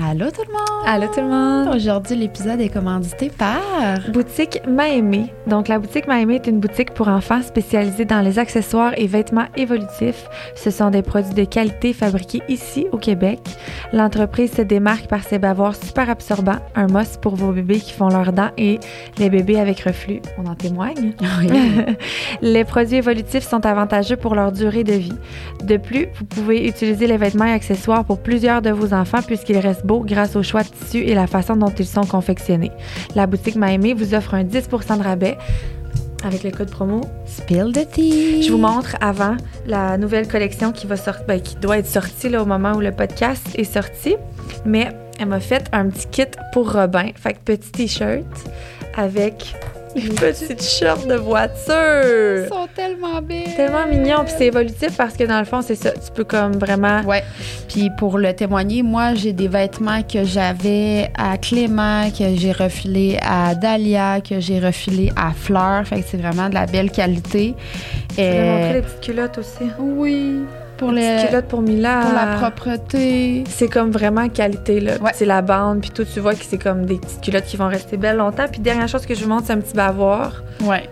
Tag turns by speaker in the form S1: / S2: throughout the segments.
S1: Allô tout le monde!
S2: Allô tout le monde!
S1: Aujourd'hui, l'épisode est commandité par
S2: Boutique Maëmé. Donc, la boutique Maëmé est une boutique pour enfants spécialisée dans les accessoires et vêtements évolutifs. Ce sont des produits de qualité fabriqués ici au Québec. L'entreprise se démarque par ses bavoirs super absorbants, un must pour vos bébés qui font leurs dents et les bébés avec reflux. On en témoigne. les produits évolutifs sont avantageux pour leur durée de vie. De plus, vous pouvez utiliser les vêtements et accessoires pour plusieurs de vos enfants puisqu'ils restent beaux grâce au choix de tissu et la façon dont ils sont confectionnés. La boutique Maëmé vous offre un 10% de rabais avec le code promo
S1: Spill the tea.
S2: Je vous montre avant la nouvelle collection qui va sortir, ben, qui doit être sortie là, au moment où le podcast est sorti. Mais elle m'a fait un petit kit pour Robin. Fait que petit t-shirt avec une petite short de voiture.
S1: Ils sont tellement belles.
S2: Tellement mignons. Puis c'est évolutif parce que dans le fond, c'est ça. Tu peux comme vraiment.
S1: Ouais. Puis pour le témoigner, moi, j'ai des vêtements que j'avais à Clément, que j'ai refilé à Dahlia, que j'ai refilé à Fleur. Fait que c'est vraiment de la belle qualité.
S2: Je vais montrer les petites culottes aussi?
S1: Oui pour les
S2: culottes pour Mila.
S1: Pour la propreté.
S2: C'est comme vraiment qualité là.
S1: Ouais.
S2: C'est la bande puis tout tu vois que c'est comme des petites culottes qui vont rester belles longtemps. Puis dernière chose que je vous montre c'est un petit bavoir.
S1: Ouais.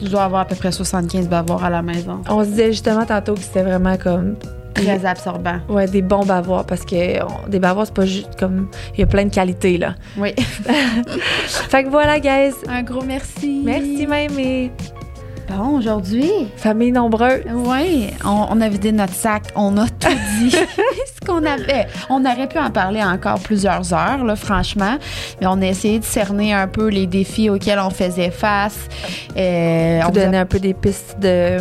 S1: Je dois avoir à peu près 75 bavoirs à la maison.
S2: On se disait justement tantôt que c'était vraiment comme
S1: très absorbant.
S2: Ouais, des bons bavoirs parce que on, des bavoirs c'est pas juste comme il y a plein de qualités là.
S1: Oui.
S2: fait que voilà guys.
S1: Un gros merci.
S2: Merci et
S1: Bon, aujourd'hui?
S2: Famille nombreuse.
S1: Oui, on, on, a vidé notre sac, on a tout dit. ce qu'on avait. On aurait pu en parler encore plusieurs heures, là, franchement. Mais on a essayé de cerner un peu les défis auxquels on faisait face.
S2: Euh, on donnait a... un peu des pistes de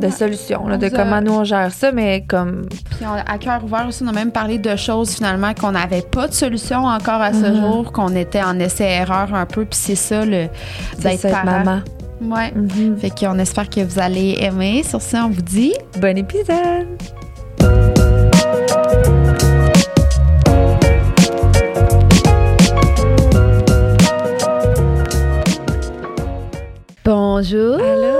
S2: de solutions, là, de comment nous on gère ça, mais comme.
S1: Puis on, à cœur ouvert aussi, on a même parlé de choses finalement qu'on n'avait pas de solution encore à ce mm -hmm. jour, qu'on était en essai-erreur un peu, puis c'est ça le
S2: d'être parent. maman.
S1: Ouais. Mm -hmm. Fait qu'on espère que vous allez aimer. Sur ça, on vous dit
S2: bon épisode.
S1: Bonjour.
S2: Allô.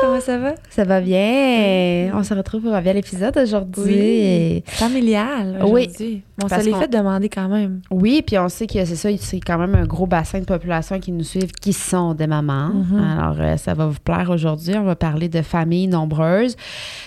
S2: Comment ça va?
S1: Ça va bien. On se retrouve pour un bel épisode aujourd'hui.
S2: Oui. Familial aujourd'hui. Oui. Bon, ça les fait demander quand même.
S1: Oui, puis on sait que c'est ça, c'est quand même un gros bassin de population qui nous suivent, qui sont des mamans. Mm -hmm. Alors, euh, ça va vous plaire aujourd'hui. On va parler de familles nombreuses.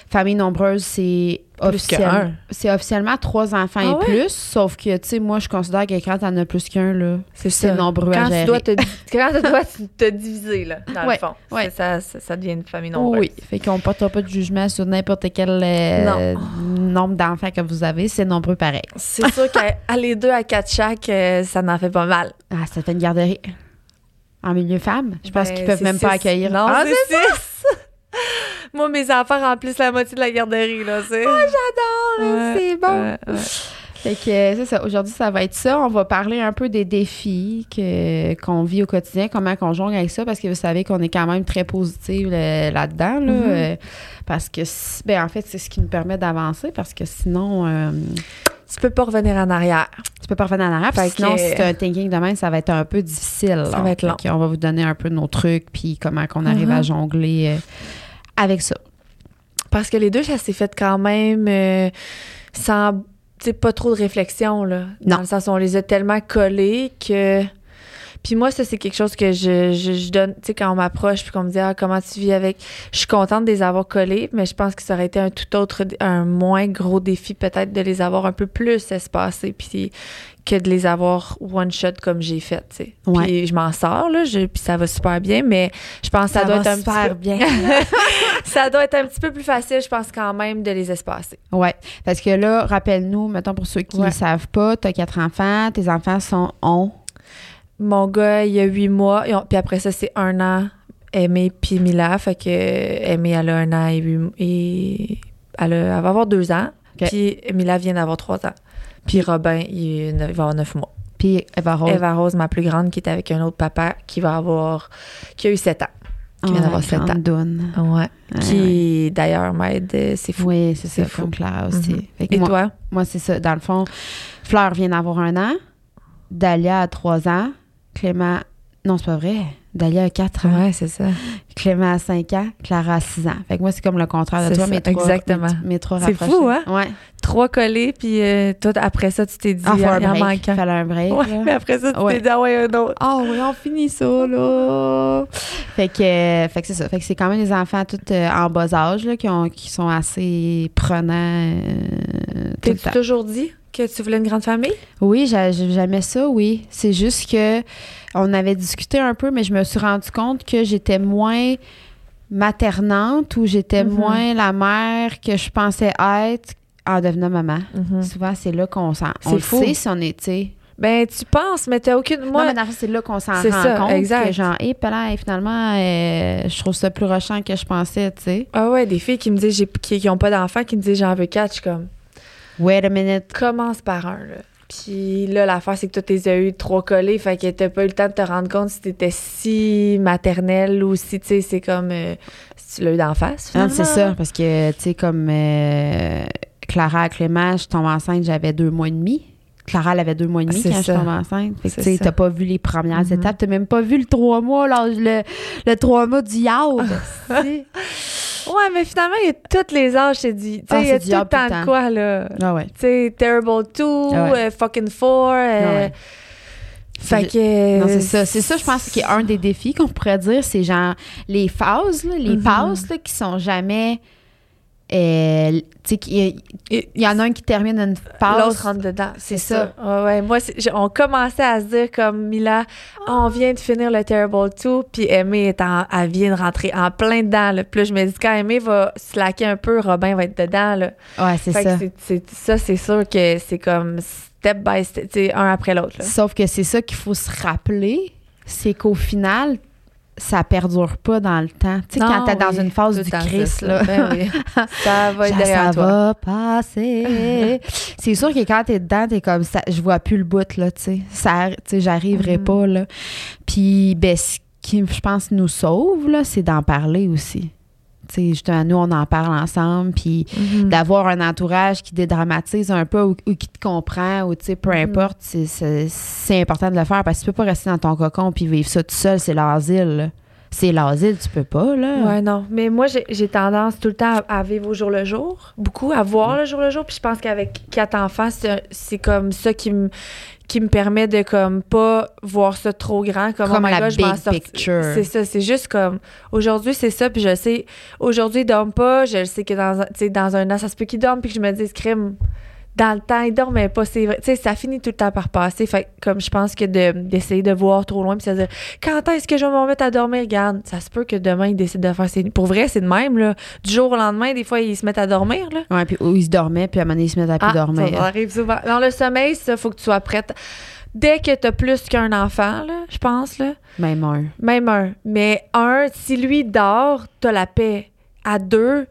S1: Famille nombreuse, c'est officiel, c'est officiellement trois enfants
S2: ah
S1: et
S2: ouais?
S1: plus, sauf que, tu sais, moi, je considère que quand t'en as plus qu'un, là, c'est nombreux
S2: quand
S1: à gérer.
S2: Tu dois te, quand tu dois te diviser, là, dans
S1: ouais,
S2: le fond.
S1: Ouais.
S2: Ça, ça, ça, devient une famille nombreuse.
S1: Oui, fait qu'on ne portera pas de jugement sur n'importe quel euh, nombre d'enfants que vous avez, c'est nombreux pareil.
S2: C'est sûr qu'à les deux à quatre chaque, euh, ça n'en fait pas mal.
S1: Ah, ça fait une garderie. En milieu femme? Je pense
S2: ben,
S1: qu'ils peuvent même
S2: six.
S1: pas accueillir.
S2: Non,
S1: ah,
S2: c'est! Moi, mes enfants remplissent la moitié de la garderie, là, c'est...
S1: Ah, j'adore!
S2: Ouais,
S1: c'est bon!
S2: ouais, ouais.
S1: Fait que c'est ça. Aujourd'hui, ça va être ça. On va parler un peu des défis que, qu'on vit au quotidien, comment qu'on jongle avec ça, parce que vous savez qu'on est quand même très positif là-dedans, là,
S2: Mm-hmm.
S1: euh, parce que, ben, en fait, c'est ce qui nous permet d'avancer, parce que sinon... Euh,
S2: tu peux pas revenir en arrière.
S1: Tu peux pas revenir en arrière, parce que sinon,
S2: que...
S1: si tu un thinking de même, ça va être un peu difficile.
S2: Ça
S1: là.
S2: va être long.
S1: on va vous donner un peu nos trucs, puis comment qu'on arrive
S2: Mm-hmm.
S1: à jongler euh, avec ça.
S2: Parce que les deux, ça s'est fait quand même euh, sans sais, pas trop de réflexion, là.
S1: Non.
S2: Dans le sens où on les a tellement collés que. Puis moi, ça, c'est quelque chose que je, je, je donne, tu sais, quand on m'approche puis qu'on me dit, ah, comment tu vis avec? Je suis contente de les avoir collés, mais je pense que ça aurait été un tout autre, un moins gros défi, peut-être, de les avoir un peu plus espacés, puis que de les avoir one shot comme j'ai fait, tu sais.
S1: Ouais.
S2: Puis je m'en sors, là, je, puis ça va super bien, mais je pense que ça,
S1: Ça
S2: doit
S1: va
S2: être un
S1: super
S2: petit peu...
S1: bien.
S2: ça doit être un petit peu plus facile, je pense, quand même, de les espacer.
S1: Oui, parce que là, rappelle-nous, mettons pour ceux qui ne
S2: Ouais.
S1: savent pas, tu as quatre enfants, tes enfants sont ont.
S2: Mon gars, il y a huit mois, puis après ça, c'est un an, Aimé puis Mila. Fait que Aimé, elle a un an et, huit, et elle, a- elle va avoir deux ans. Puis Mila vient d'avoir trois ans. Puis Robin, il, va avoir neuf mois.
S1: Puis Eva Rose.
S2: Eva Rose, ma plus grande, qui est avec un autre papa, qui va avoir, qui a eu sept ans. Qui vient d'avoir
S1: la
S2: sept
S1: grande
S2: ans.
S1: Doune.
S2: Ouais.
S1: Ouais,
S2: qui, d'ailleurs, m'aide. euh, C'est fou.
S1: Oui, c'est
S2: C'est fou.
S1: comme Clara aussi.
S2: Mhm. Et
S1: moi,
S2: toi?
S1: moi, c'est ça. Dans le fond, Fleur vient d'avoir un an. Dalia a trois ans. Clément, non, c'est pas vrai. Dalia a 4 ans.
S2: Ouais, c'est ça.
S1: Clément a 5 ans. Clara a 6 ans. Fait que moi, c'est comme le contraire de toi,
S2: ça,
S1: mais trois,
S2: exactement.
S1: mes, mes trois
S2: C'est fou, hein?
S1: Ouais.
S2: Trois collés, puis euh, toi, après ça, tu t'es dit,
S1: Ah,
S2: il y en manque.
S1: Fallait un break.
S2: Ouais,
S1: là.
S2: mais après ça, tu
S1: Ouais.
S2: t'es dit, ah ouais, un autre.
S1: Ah oui, on finit ça, là. Fait que, euh, fait que c'est ça. Fait que c'est quand même des enfants tous euh, en bas âge, là, qui, ont, qui sont assez prenants euh,
S2: T'es-tu
S1: temps.
S2: toujours dit que tu voulais une grande famille?
S1: Oui, j'a- j'aimais ça, oui. C'est juste que on avait discuté un peu, mais je me suis rendu compte que j'étais moins maternante ou j'étais
S2: Mhm.
S1: moins la mère que je pensais être en devenant maman. Souvent, c'est là qu'on s'en...
S2: C'est
S1: On le sait si on est, tu sais...
S2: Ben, tu penses, mais t'as aucune.
S1: Moi,
S2: Moi,
S1: mais dans c'est là qu'on s'en rend
S2: ça,
S1: compte
S2: exact.
S1: que genre, hé, là, finalement, euh, je trouve ça plus rushant que je pensais, tu sais.
S2: ah ouais, des filles qui me disent qui, qui ont pas d'enfants, qui me disent j'en veux quatre, je suis comme
S1: Wait a minute.
S2: commence par un, là. Puis là, l'affaire, c'est que toi, t'es as eu trois collés, fait que t'as pas eu le temps de te rendre compte si t'étais si maternelle ou si, tu sais, c'est comme euh, si tu l'as eu d'en face.
S1: Non, c'est ça, parce que, tu sais, comme euh, Clara Clément, je tombe enceinte, j'avais deux mois et demi. Clara, elle avait deux mois et demi
S2: C'est
S1: quand
S2: ça.
S1: je tombe enceinte. Fait que,
S2: C'est
S1: tu t'as pas vu les premières
S2: Mhm.
S1: étapes. T'as même pas vu le trois mois, là, le, le trois mois du yaourt.
S2: Ouais, mais finalement, il y a tous les âges, c'est dit. Tu
S1: Ah,
S2: sais, il y a tout le temps de quoi, là.
S1: ah ouais.
S2: Tu sais, Terrible 2,
S1: Ah ouais.
S2: euh, Fucking 4. euh,
S1: Ah ouais.
S2: Fait que.
S1: Non, c'est ça. C'est ça, je pense, qui est un des défis qu'on pourrait dire. C'est genre les phases, là, les
S2: Mhm.
S1: passes là, qui sont jamais. Euh, il y, en a un qui termine une phase.
S2: L'autre rentre dedans.
S1: C'est ça.
S2: Ouais, ouais. Moi, on commençait à se dire comme Mila, Ah, on vient de finir le Terrible 2, puis Aimée est en, elle vient de rentrer en plein dedans. Là. Puis là, je me dis, quand Aimée va slacker un peu, Robin va être dedans. Là.
S1: Ouais, c'est ça.
S2: ça, c'est sûr que c'est comme step by step, un après l'autre.
S1: Sauf que c'est ça qu'il faut se rappeler, c'est qu'au final, ça perdure pas dans le temps. Tu sais, quand t'es dans une phase du
S2: c'est
S1: là.
S2: ça. Ben oui. ça va être derrière
S1: ça
S2: toi.
S1: va passer. c'est sûr que quand t'es dedans, t'es comme ça, je vois plus le bout, là, tu sais. Ça, tu sais, j'arriverai
S2: Mhm.
S1: pas, là. Puis, ben, ce qui, je pense, nous sauve, là, c'est d'en parler aussi. Sais, justement, nous, on en parle ensemble, puis
S2: Mhm.
S1: d'avoir un entourage qui dédramatise un peu ou, ou qui te comprend ou tu sais peu
S2: Mhm.
S1: importe c'est- important de le faire parce que tu peux pas rester dans ton cocon puis vivre ça tout seul c'est l'asile. C'est l'asile tu peux pas là
S2: Ouais, non. Mais moi, j'ai tendance tout le temps à, à vivre au jour le jour, beaucoup, à voir le jour le jour. Puis je pense qu'avec quatre enfants, c'est comme ça qui me qui me permet de comme pas voir ça trop grand comme,
S1: Comme
S2: oh my
S1: la
S2: God, je m'en
S1: big picture.
S2: c'est ça c'est juste comme aujourd'hui c'est ça puis je sais aujourd'hui ils dorment pas je sais que dans dans un an ça se peut qu'ils dorment puis que je me dis crime dans le temps, ils dormaient pas, c'est vrai. Tu sais, ça finit tout le temps par passer. Fait comme je pense que de- d'essayer de, voir trop loin puis se dire quand est-ce que je vais me remettre à dormir, regarde, ça se peut que demain ils décident de faire ses nuits. Pour vrai, c'est de même, là. Du jour au lendemain, des fois, ils se mettent à dormir, là.
S1: ouais puis où ils se dormaient puis à un moment donné ils se mettent à plus
S2: Ah, ça
S1: dormir
S2: arrive souvent. Dans le sommeil, ça, faut que tu sois prête. Dès que t'as plus qu'un enfant, là, je pense, là,
S1: même un
S2: même un. Mais un, si lui dort, t'as la paix. À deux, il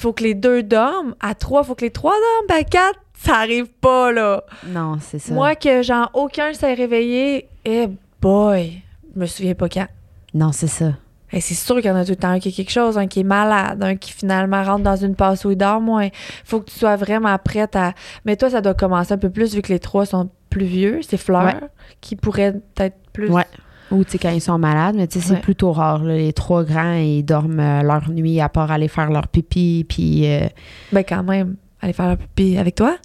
S2: faut que les deux dorment. À trois, il faut que les trois dorment. À quatre, ça arrive pas, là.
S1: non c'est ça
S2: Moi, que genre aucun s'est réveillé, eh boy, je me souviens pas quand.
S1: non c'est ça
S2: Eh, c'est sûr qu'il y en a tout le temps un qui a quelque chose, un qui est malade, un qui finalement rentre dans une passe où il dort moins. faut que tu sois vraiment prête à. Mais toi, ça doit commencer un peu plus vu que les trois sont plus vieux. C'est Fleur
S1: Ouais.
S2: qui pourrait être plus.
S1: Ouais. Ou tu sais quand ils sont malades mais tu sais c'est
S2: Ouais.
S1: plutôt rare là. les trois grands ils dorment euh, leur nuit à part aller faire leur pipi puis euh,
S2: Ben, quand même, aller faire un pipi avec toi?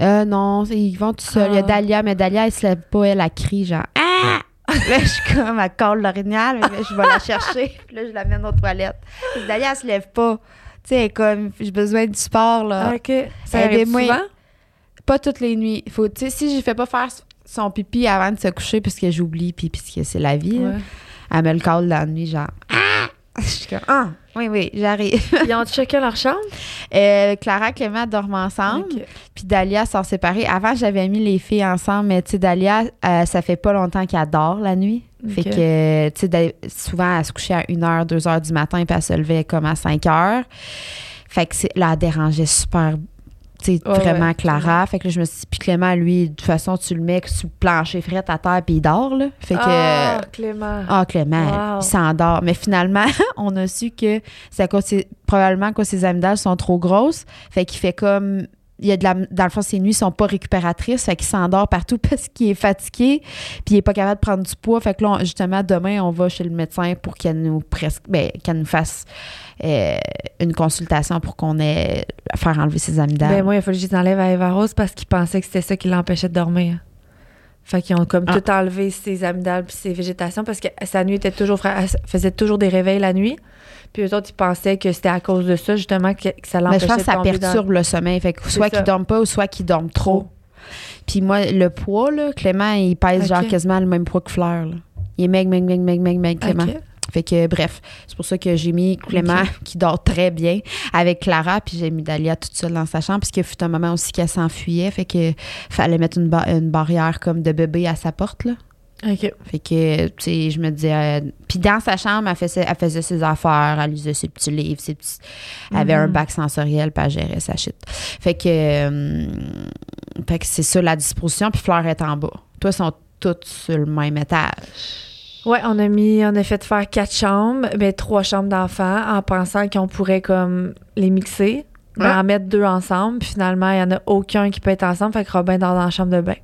S1: Euh, non, ils vont tout seuls. Il y a
S2: Ah.
S1: Dalia, mais Dalia, elle se lève pas, elle, elle crie genre Ah! là, je suis comme, elle colle l'orignal, mais je vais la chercher, puis là, je l'amène aux toilettes. Puis Dalia, elle se lève pas. Tu sais, elle est comme, j'ai besoin du sport, là.
S2: OK. Ça arrive
S1: Aidez-moi.
S2: souvent?
S1: Pas toutes les nuits. Faut, tu sais, si je fais pas faire son pipi avant de se coucher, puisque j'oublie, puis puisque c'est la vie,
S2: Ouais.
S1: elle me le colle la nuit, genre Ah! Je suis comme, ah, oui, oui, j'arrive.
S2: Ils ont chacun leur chambre?
S1: Euh, Clara et Clément dorment ensemble. Puis Dalia s'en séparés. Avant, j'avais mis les filles ensemble, mais tu sais, Dalia, euh, ça fait pas longtemps qu'elle dort la nuit. Fait que, tu sais, souvent, elle se couchait à 1h, 2h du matin, puis elle se levait comme à 5h. Fait que là, elle dérangeait super, tu sais,
S2: Ouais,
S1: vraiment
S2: ouais,
S1: Clara. Fait que là, je me suis dit, puis Clément, lui, de toute façon, tu le mets sur le plancher frais à terre, puis il dort, là. Fait que.
S2: Ah, Clément.
S1: Ah, Clément,
S2: Wow.
S1: il s'endort. Mais finalement, on a su que c'est probablement que ses amygdales sont trop grosses. Fait qu'il fait comme il y a de la, dans le fond, ses nuits sont pas récupératrices, fait qu'il s'endort partout parce qu'il est fatigué, puis il est pas capable de prendre du poids. Fait que là, justement, demain, on va chez le médecin pour qu'elle nous presque, ben, qu'elle nous fasse euh, une consultation pour qu'on ait à faire enlever ses amygdales.
S2: Ben moi, il a fallu que je les enlève à Eva Rose parce qu'il pensait que c'était ça qui l'empêchait de dormir. Fait qu'ils ont comme
S1: Ah.
S2: tout enlevé ses amygdales puis ses végétations parce que sa nuit était toujours elle faisait toujours des réveils la nuit. Puis eux autres, ils pensaient que c'était à cause de ça, justement, que, que ça
S1: Mais
S2: l'empêchait
S1: je pense que
S2: de
S1: ça
S2: dans-
S1: perturbe le sommeil. Fait que soit qu'ils dorment pas ou soit qu'ils dorment trop. Puis moi, le poids, là, Clément, il pèse
S2: Ok.
S1: genre quasiment le même poids que Fleur. là. Il est meg, meg, meg, meg, meg, meg, Clément. Fait que bref, c'est pour ça que j'ai mis Clément qui dort très bien avec Clara, puis j'ai mis Dalia toute seule dans sa chambre, parce qu'il fut un moment aussi qu'elle s'enfuyait, fait que fallait mettre une, une barrière comme de bébé à sa porte, là.
S2: OK.
S1: Fait que, tu sais, je me disais. euh, puis dans sa chambre, elle faisait, elle faisait ses affaires, elle lisait ses petits livres, ses petits. Elle avait un
S2: Mhm.
S1: bac sensoriel, puis elle gérait sa shit. Fait que. euh, fait que c'est ça la disposition, puis Fleur est en bas. Toi, sont toutes sur le même étage.
S2: Ouais, on a mis, on a fait faire quatre chambres, ben trois chambres d'enfants, en pensant qu'on pourrait comme les mixer, mais
S1: Ouais.
S2: en mettre deux ensemble. Puis finalement, il y en a aucun qui peut être ensemble, fait que Robin dort dans la chambre de bain,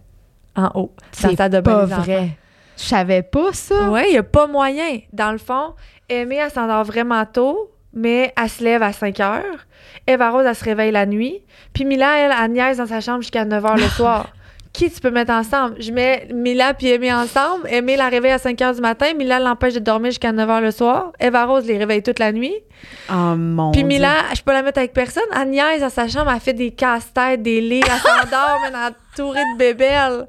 S2: en haut. dans la
S1: C'est
S2: salle de bain
S1: pas
S2: des enfants.
S1: vrai. Je savais pas ça.
S2: Ouais, il n'y a pas moyen. Dans le fond, Aimée, elle s'endort vraiment tôt, mais elle se lève à 5 heures. Eva Rose, elle se réveille la nuit. Puis Mila, elle, elle niaise dans sa chambre jusqu'à 9 heures le soir. Qui tu peux mettre ensemble? Je mets Mila puis Aimée ensemble. Aimée la réveille à 5 heures du matin. Mila l'empêche de dormir jusqu'à 9 heures le soir. Eva Rose les réveille toute la nuit.
S1: Oh mon
S2: Puis
S1: Dieu.
S2: Mila, je peux la mettre avec personne. Niaise dans sa chambre. Elle fait des casse-têtes, des lits. Elle s'endort, mais entourée de bébelles.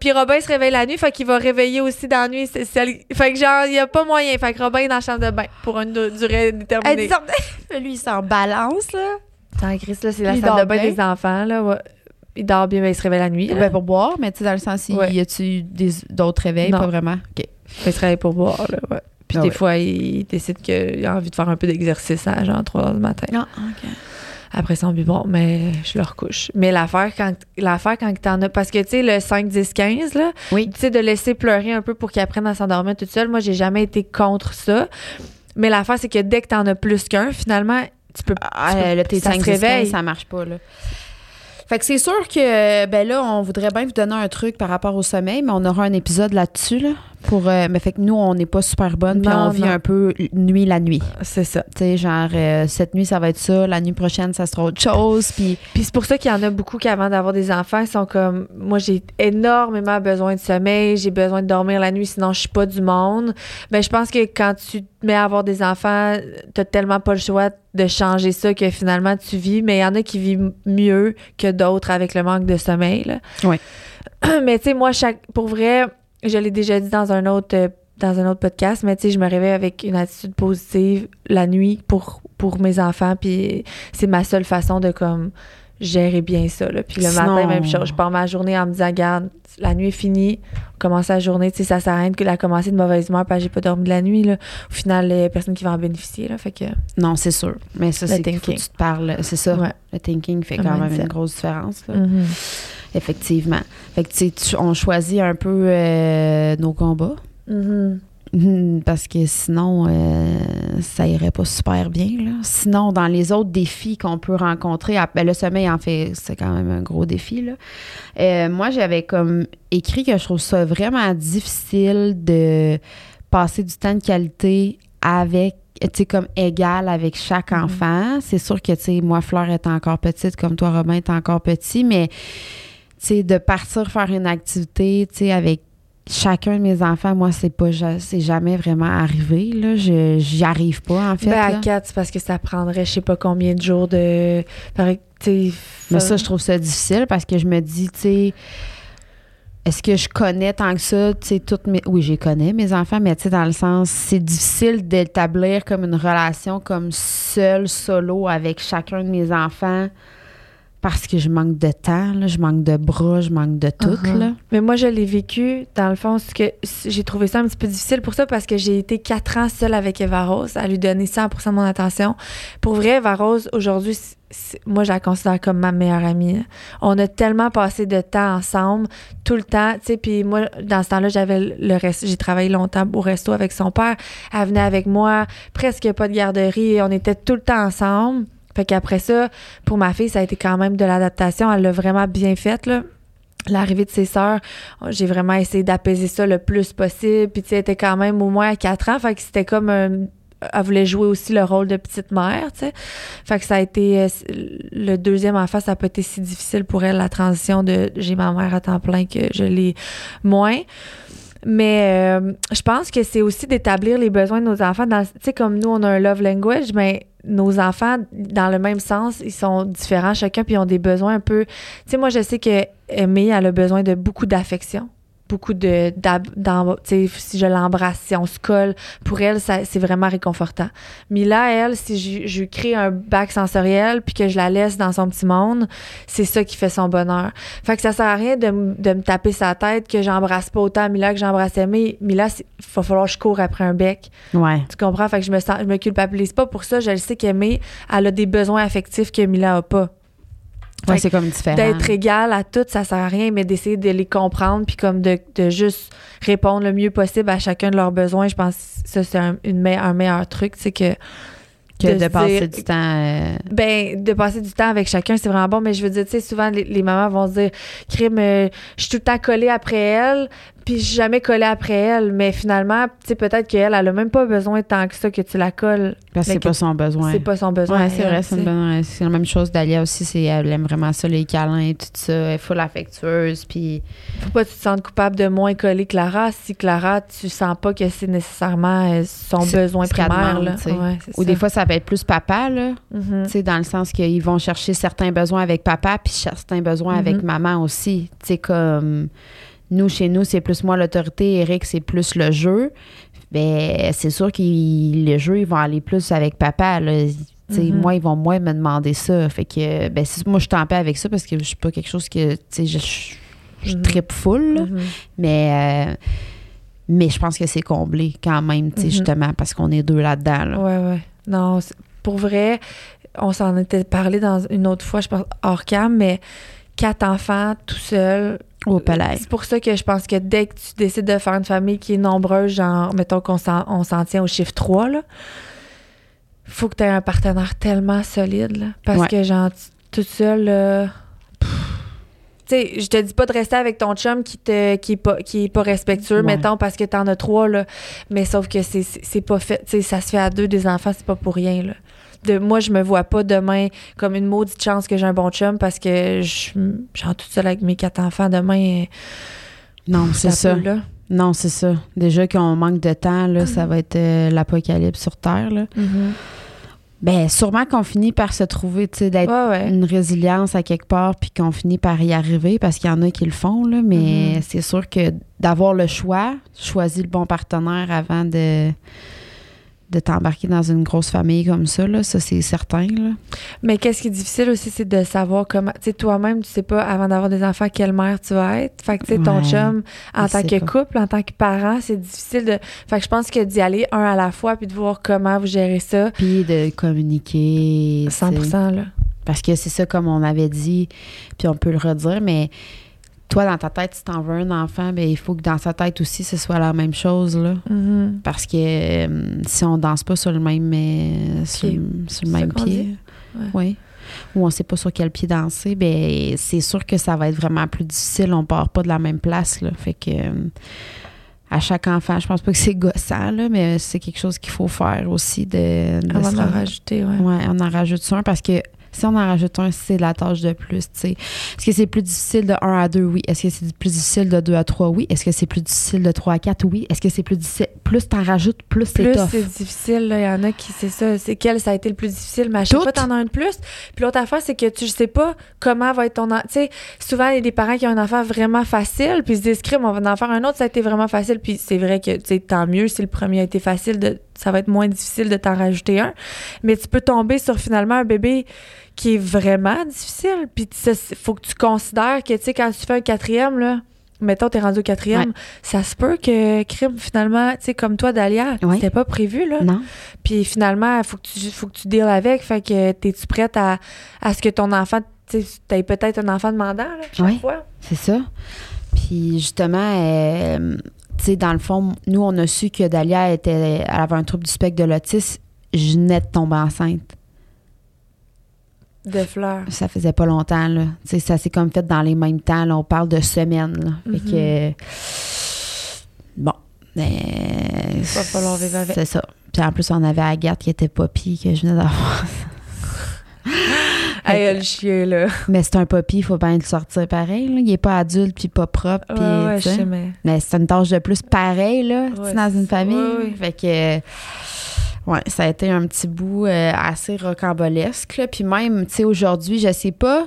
S2: Puis Robin se réveille la nuit, fait qu'il va réveiller aussi dans la nuit. c'est- c'est- Fait que genre, il n'y a pas moyen. Fait que Robin est dans la chambre de bain pour une du- durée
S1: Elle
S2: déterminée.
S1: dit- lui, il s'en balance, là.
S2: Attends, Chris, là, c'est la
S1: Il
S2: salle de bain des enfants, là. ouais. Il dort bien, mais il se réveille la nuit.
S1: Ben, pour boire, mais tu sais, dans le sens,
S2: Ouais.
S1: y a-tu d'autres réveils?
S2: Non.
S1: Pas vraiment. OK.
S2: Il se réveille pour boire, là, ouais. Puis
S1: Ah
S2: des
S1: ouais.
S2: fois, il décide qu'il a envie de faire un peu d'exercice à genre 3 heures du matin.
S1: Non, OK.
S2: après son biberon, mais je le recouche. Mais l'affaire quand l'affaire quand t'en as parce que tu sais le 5 10 15 là,
S1: Oui.
S2: tu sais de laisser pleurer un peu pour qu'il apprenne à s'endormir toute seule, moi j'ai jamais été contre ça. Mais l'affaire c'est que dès que t'en as plus qu'un, finalement, tu peux
S1: Ah,
S2: tu peux-
S1: là, t'es
S2: ça
S1: 5
S2: se réveille.
S1: ça marche pas, là. Fait que c'est sûr que, ben là, on voudrait bien vous donner un truc par rapport au sommeil, mais on aura un épisode là-dessus, là. Pour, euh, mais fait que nous, on n'est pas super bonne, puis on vit
S2: non.
S1: un peu nuit la nuit.
S2: c'est ça.
S1: Tu sais, genre, euh, cette nuit, ça va être ça, la nuit prochaine, ça sera autre chose, puis
S2: Puis c'est pour ça qu'il y en a beaucoup qui, avant d'avoir des enfants, sont comme moi, j'ai énormément besoin de sommeil, j'ai besoin de dormir la nuit, sinon je suis pas du monde. Ben, je pense que quand tu te mets à avoir des enfants, t'as tellement pas le choix de changer ça que finalement tu vis. Mais il y en a qui vivent mieux que d'autres avec le manque de sommeil. Là.
S1: Ouais.
S2: Mais tu sais, moi, chaque, pour vrai, je l'ai déjà dit dans un autre. euh, dans un autre podcast, mais tu sais, je me réveille avec une attitude positive la nuit pour, pour mes enfants, puis c'est ma seule façon de comme gérer bien ça. Là. Puis le
S1: Sinon-
S2: matin, même chose. Je pars ma journée en me disant, regarde, la nuit est finie, on commence la journée, tu sais, ça sert à rien que la commencer de mauvaise humeur parce que j'ai pas dormi de la nuit. Là. Au final, il y a personne qui va en bénéficier. Là, fait que,
S1: non, c'est sûr. Mais ça, c'est que tu te parles, c'est ça.
S2: ouais.
S1: Le thinking fait quand même une grosse différence, là.
S2: Mhm.
S1: Effectivement. Fait que, tu on choisit un peu euh, nos combats.
S2: Mhm.
S1: Mhm, Parce que sinon, euh, ça irait pas super bien. Là. Sinon, dans les autres défis qu'on peut rencontrer, ah, ben, le sommeil, en fait, c'est quand même un gros défi. Là. Euh, moi, j'avais comme écrit que je trouve ça vraiment difficile de passer du temps de qualité avec, tu sais, comme égal avec chaque
S2: Mhm.
S1: enfant. C'est sûr que, tu sais, moi, Fleur est encore petite, comme toi, Robin est encore petit, mais, tu sais, de partir faire une activité, tu sais, avec chacun de mes enfants, moi, c'est pas c'est jamais vraiment arrivé. Là. Je j'y arrive pas, en fait.
S2: Ben, à
S1: là.
S2: quatre, c'est parce que ça prendrait je sais pas combien de jours de.
S1: Mais ça, je trouve ça difficile parce que je me dis, tu sais, est-ce que je connais tant que ça, tu sais, toutes mes. Oui, je les connais, mes enfants, mais tu sais, dans le sens, c'est difficile d'établir comme une relation comme seule, solo avec chacun de mes enfants parce que je manque de temps, là, je manque de bras, je manque de tout,
S2: Uh-huh.
S1: là.
S2: Mais moi, je l'ai vécu, dans le fond, c'est que j'ai trouvé ça un petit peu difficile pour ça parce que j'ai été quatre ans seule avec Eva Rose, à lui donner 100% de mon attention. Pour vrai, Eva Rose, aujourd'hui, c'est- c'est- moi, je la considère comme ma meilleure amie. On a tellement passé de temps ensemble, tout le temps, tu sais, puis moi, dans ce temps-là, j'avais le reste, j'ai travaillé longtemps au resto avec son père. Elle venait avec moi, presque pas de garderie, on était tout le temps ensemble. Fait qu'après ça, pour ma fille, ça a été quand même de l'adaptation. Elle l'a vraiment bien faite, là l'arrivée de ses sœurs, j'ai vraiment essayé d'apaiser ça le plus possible. Puis, tu sais, elle était quand même au moins à 4 ans. Fait que c'était comme elle voulait jouer aussi le rôle de petite mère, tu sais. Fait que ça a été euh, le deuxième enfant, ça n'a pas été si difficile pour elle la transition de j'ai ma mère à temps plein que je l'ai moins. Mais euh, je pense que c'est aussi d'établir les besoins de nos enfants. Tu sais, comme nous, on a un love language, mais nos enfants, dans le même sens, ils sont différents chacun, puis ils ont des besoins un peu. Tu sais, moi, je sais que Aimée, elle a besoin de beaucoup d'affection beaucoup de si je l'embrasse si on se colle pour elle c'est vraiment réconfortant. Mais là elle si je, je crée un bac sensoriel puis que je la laisse dans son petit monde c'est ça qui fait son bonheur. Fait que ça sert à rien de, de me taper sa tête que j'embrasse pas autant Mila que j'embrasse Aimée Mila il va falloir que je cours après un bec.
S1: Ouais.
S2: Tu comprends? Fait que je me sens je me culpabilise pas pour ça. Je le sais qu'Aimée elle a des besoins affectifs que Mila a pas
S1: Ouais, c'est comme différent.
S2: D'être égal à toutes, ça sert à rien, mais d'essayer de les comprendre puis comme de, de, juste répondre le mieux possible à chacun de leurs besoins. Je pense que ça, c'est un, une un meilleur truc, c'est que
S1: que de, passer du temps. Euh,
S2: ben, de passer du temps avec chacun, c'est vraiment bon. Mais je veux dire, tu sais, souvent, les, mamans vont se dire, crime, euh, je suis tout le temps collée après elle, puis jamais collé après elle. Mais finalement, tu sais, peut-être qu'elle, elle a même pas besoin tant que ça que tu la colles.
S1: Parce que c'est pas son besoin.
S2: C'est pas son besoin.
S1: Ouais, c'est vrai, c'est la même chose d'Alia aussi. C'est, elle aime vraiment ça, les câlins et tout ça. Elle est full affectueuse, puis...
S2: Faut pas que tu te sentes coupable de moins coller Clara. Si Clara, tu sens pas que c'est nécessairement euh, son besoin primaire, là.
S1: Ou des fois, ça peut être plus papa, là. Mm-hmm. Tu sais, dans le sens qu'ils vont chercher certains besoins avec papa, puis certains besoins avec mm-hmm. maman aussi. Tu sais, comme nous, chez nous, c'est plus moi l'autorité, Eric, c'est plus le jeu. Ben, c'est sûr que le jeu, ils vont aller plus avec papa. Là. Mm-hmm. Moi, ils vont moins me demander ça. Fait que, ben, moi, je suis en paix avec ça parce que je suis pas quelque chose que, tu sais, je, je, mm-hmm. full. Mm-hmm. Mais, euh, mais je pense que c'est comblé quand même, tu sais, justement, parce qu'on est deux là-dedans. Là.
S2: Ouais, ouais. Non, pour vrai, on s'en était parlé dans une autre fois, je pense, hors cam, mais quatre enfants tout seul,
S1: au palais.
S2: C'est pour ça que je pense que dès que tu décides de faire une famille qui est nombreuse, genre, mettons qu'on s'en tient au chiffre 3, là, faut que tu aies un partenaire tellement solide, là, parce que, genre, tout seul, tu sais, je te dis pas de rester avec ton chum qui te qui est pas qui est pas respectueux mettons parce que t'en as trois là mais sauf que c'est pas fait tu sais ça se fait à deux des enfants c'est pas pour rien là de moi, je me vois pas demain comme une maudite chance que j'ai un bon chum parce que je genre toute seule avec mes quatre enfants demain.
S1: Non, c'est ça. Non, c'est ça. Déjà qu'on manque de temps, là, ça va être euh, l'apocalypse sur Terre. Là. Mm-hmm. Ben, sûrement qu'on finit par se trouver, tu sais, d'être une résilience à quelque part, puis qu'on finit par y arriver, parce qu'il y en a qui le font, là, mais mm-hmm. c'est sûr que d'avoir le choix, choisir le bon partenaire avant de de t'embarquer dans une grosse famille comme ça, là, ça c'est certain. Là.
S2: Mais qu'est-ce qui est difficile aussi, c'est de savoir comment. Tu sais, toi-même, tu sais pas avant d'avoir des enfants quelle mère tu vas être. Fait que tu sais, ton chum, en tant que couple, en tant que parent, c'est difficile de. Fait que je pense que d'y aller un à la fois puis de voir comment vous gérez ça.
S1: Puis de communiquer.
S2: 100 là.
S1: Parce que c'est ça, comme on avait dit, puis on peut le redire, mais toi, dans ta tête, si t'en veux un enfant, ben, il faut que dans sa tête aussi, ce soit la même chose. Là.
S2: Mm-hmm.
S1: Parce que euh, si on danse pas sur le même, euh, sur, le même pied, oui. ou on sait pas sur quel pied danser, ben, c'est sûr que ça va être vraiment plus difficile. On part pas de la même place. Là. Fait que euh, à chaque enfant, je pense pas que c'est gossant, là, mais c'est quelque chose qu'il faut faire aussi. De,
S2: rajouter, oui.
S1: Ouais, on en rajoute ça parce que si on en rajoute un, c'est la tâche de plus, tu sais. Est-ce que c'est plus difficile de 1 à 2? Oui. Est-ce que c'est plus difficile de 2 à 3? Oui. Est-ce que c'est plus difficile de 3 à 4? Oui. Est-ce que c'est plus difficile? Plus t'en rajoutes, plus c'est tough.
S2: Plus c'est difficile, il y en a qui, c'est ça. C'est quel ça a été le plus difficile, mais à chaque fois, t'en as un de plus. Puis l'autre affaire, c'est que tu sais pas comment va être ton... Tu sais, souvent, il y a des parents qui ont un enfant vraiment facile, puis ils se disent, on va en faire un autre, ça a été vraiment facile. Puis c'est vrai que, tu sais, tant mieux si le premier a été facile, de, ça va être moins difficile de t'en rajouter un. Mais tu peux tomber sur finalement un bébé qui est vraiment difficile. Puis il faut que tu considères que, tu sais, quand tu fais un quatrième, là, mettons, t'es rendu au quatrième, ça se peut que crime, finalement, tu sais, comme toi, Dalia, c'était pas prévu, là.
S1: Non.
S2: Puis finalement, il faut que tu faut que tu deals avec. Fait que t'es-tu prête à, à ce que ton enfant, tu sais, peut-être un enfant demandant, là, chaque fois?
S1: c'est ça. Puis justement, euh, tu dans le fond, nous, on a su que Dalia était, elle avait un trouble du spectre de l'autisme. Je venais de tomber enceinte.
S2: De fleurs.
S1: Ça faisait pas longtemps, là. Ça s'est comme fait dans les mêmes temps, là. On parle de semaines, là. Fait que. Bon. Mais.
S2: Va falloir vivre avec.
S1: C'est ça. Puis en plus, on avait Agathe qui était poppy, que je venais d'avoir.
S2: Hey, le chien, là.
S1: Mais c'est un poppy, il faut bien le sortir pareil. Là. Il est pas adulte puis pas propre. Puis,
S2: Ouais, ouais,
S1: tu
S2: je
S1: sais.
S2: sais, mais.
S1: Mais c'est une tâche de plus pareil, là,
S2: Ouais,
S1: dans une famille.
S2: ouais.
S1: Fait que. Ouais, ça a été un petit bout euh, assez rocambolesque. là. Puis même, tu sais, aujourd'hui, je sais pas,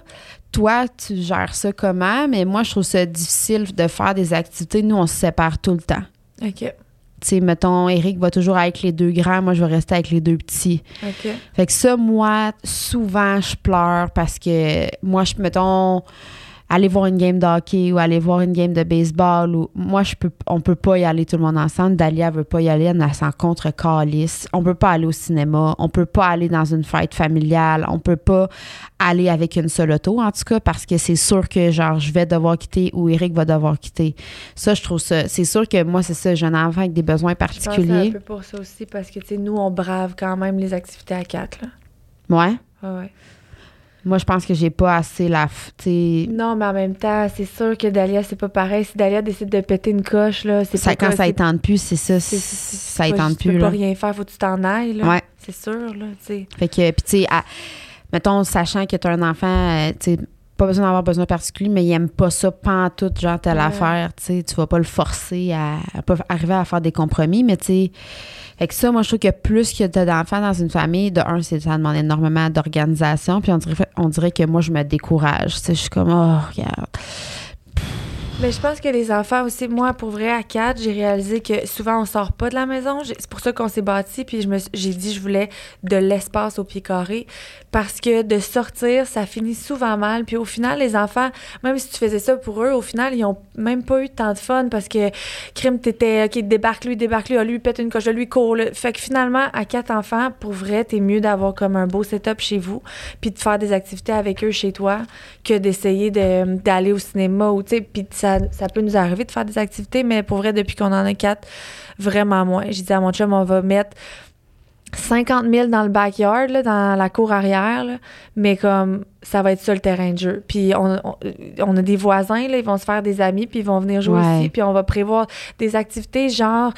S1: toi, tu gères ça comment, mais moi, je trouve ça difficile de faire des activités. Nous, on se sépare tout le temps.
S2: OK.
S1: Tu sais, mettons, Eric va toujours avec les deux grands, moi, je vais rester avec les deux petits.
S2: OK.
S1: Fait que ça, moi, souvent, je pleure parce que moi, je, mettons, aller voir une game de hockey ou aller voir une game de baseball ou moi, je peux, on peut pas y aller tout le monde ensemble. Dalia veut pas y aller, elle s'en contre calice. On peut pas aller au cinéma. On peut pas aller dans une fête familiale. On peut pas aller avec une seule auto, en tout cas, parce que c'est sûr que, genre, je vais devoir quitter ou Eric va devoir quitter. Ça, je trouve ça. C'est sûr que moi, c'est ça, j'ai un enfant avec des besoins
S2: Je pense
S1: particuliers.
S2: un peu pour ça aussi, parce que, tu sais, nous, on brave quand même les activités à quatre, là.
S1: Ouais.
S2: Ouais, ouais.
S1: Moi, je pense que j'ai pas assez la. f-
S2: Non, mais en même temps, c'est sûr que Dalia, c'est pas pareil. Si Dalia décide de péter une coche, là, c'est
S1: Ça,
S2: pas
S1: quand ça étende plus, c'est ça.
S2: c'est-
S1: c'est-
S2: c'est-
S1: Ça étende
S2: Tu peux
S1: plus,
S2: pas rien faire, faut que tu t'en ailles, là.
S1: Ouais.
S2: C'est sûr, là, tu sais.
S1: Fait que, puis tu sais, mettons, sachant que tu as un enfant, euh, tu sais, pas besoin d'avoir besoin particulier, mais il aime pas ça pantoute, genre telle
S2: Ouais.
S1: affaire, tu sais, tu vas pas le forcer à, à pas arriver à faire des compromis, mais tu sais, fait que ça, moi, je trouve que plus que t'as d'enfants dans une famille, de un, ça demande énormément d'organisation, puis on dirait, on dirait que moi, je me décourage, tu sais, je suis comme, oh, regarde.
S2: Mais je pense que les enfants aussi, moi, pour vrai, à 4, j'ai réalisé que souvent, on sort pas de la maison. C'est pour ça qu'on s'est bâti, puis j'ai dit je voulais de l'espace au pied carré. Parce que de sortir, ça finit souvent mal. Puis au final, les enfants, même si tu faisais ça pour eux, au final, ils ont même pas eu tant de fun parce que, crime, t'étais, OK, débarque lui, débarque lui, ah, lui, pète une coche, lui, court. Fait que finalement, à quatre enfants, pour vrai, t'es mieux d'avoir comme un beau setup chez vous, puis de faire des activités avec eux chez toi, que d'essayer de- d'aller au cinéma ou, tu sais, puis ça, ça peut nous arriver de faire des activités, mais pour vrai, depuis qu'on en a quatre, vraiment moins. J'ai dit à mon chum, on va mettre 50 000 dans le backyard, là, dans la cour arrière, là, mais comme ça va être ça le terrain de jeu. Puis on, on, on a des voisins, là, ils vont se faire des amis, puis ils vont venir jouer
S1: Ouais.
S2: ici, puis on va prévoir des activités genre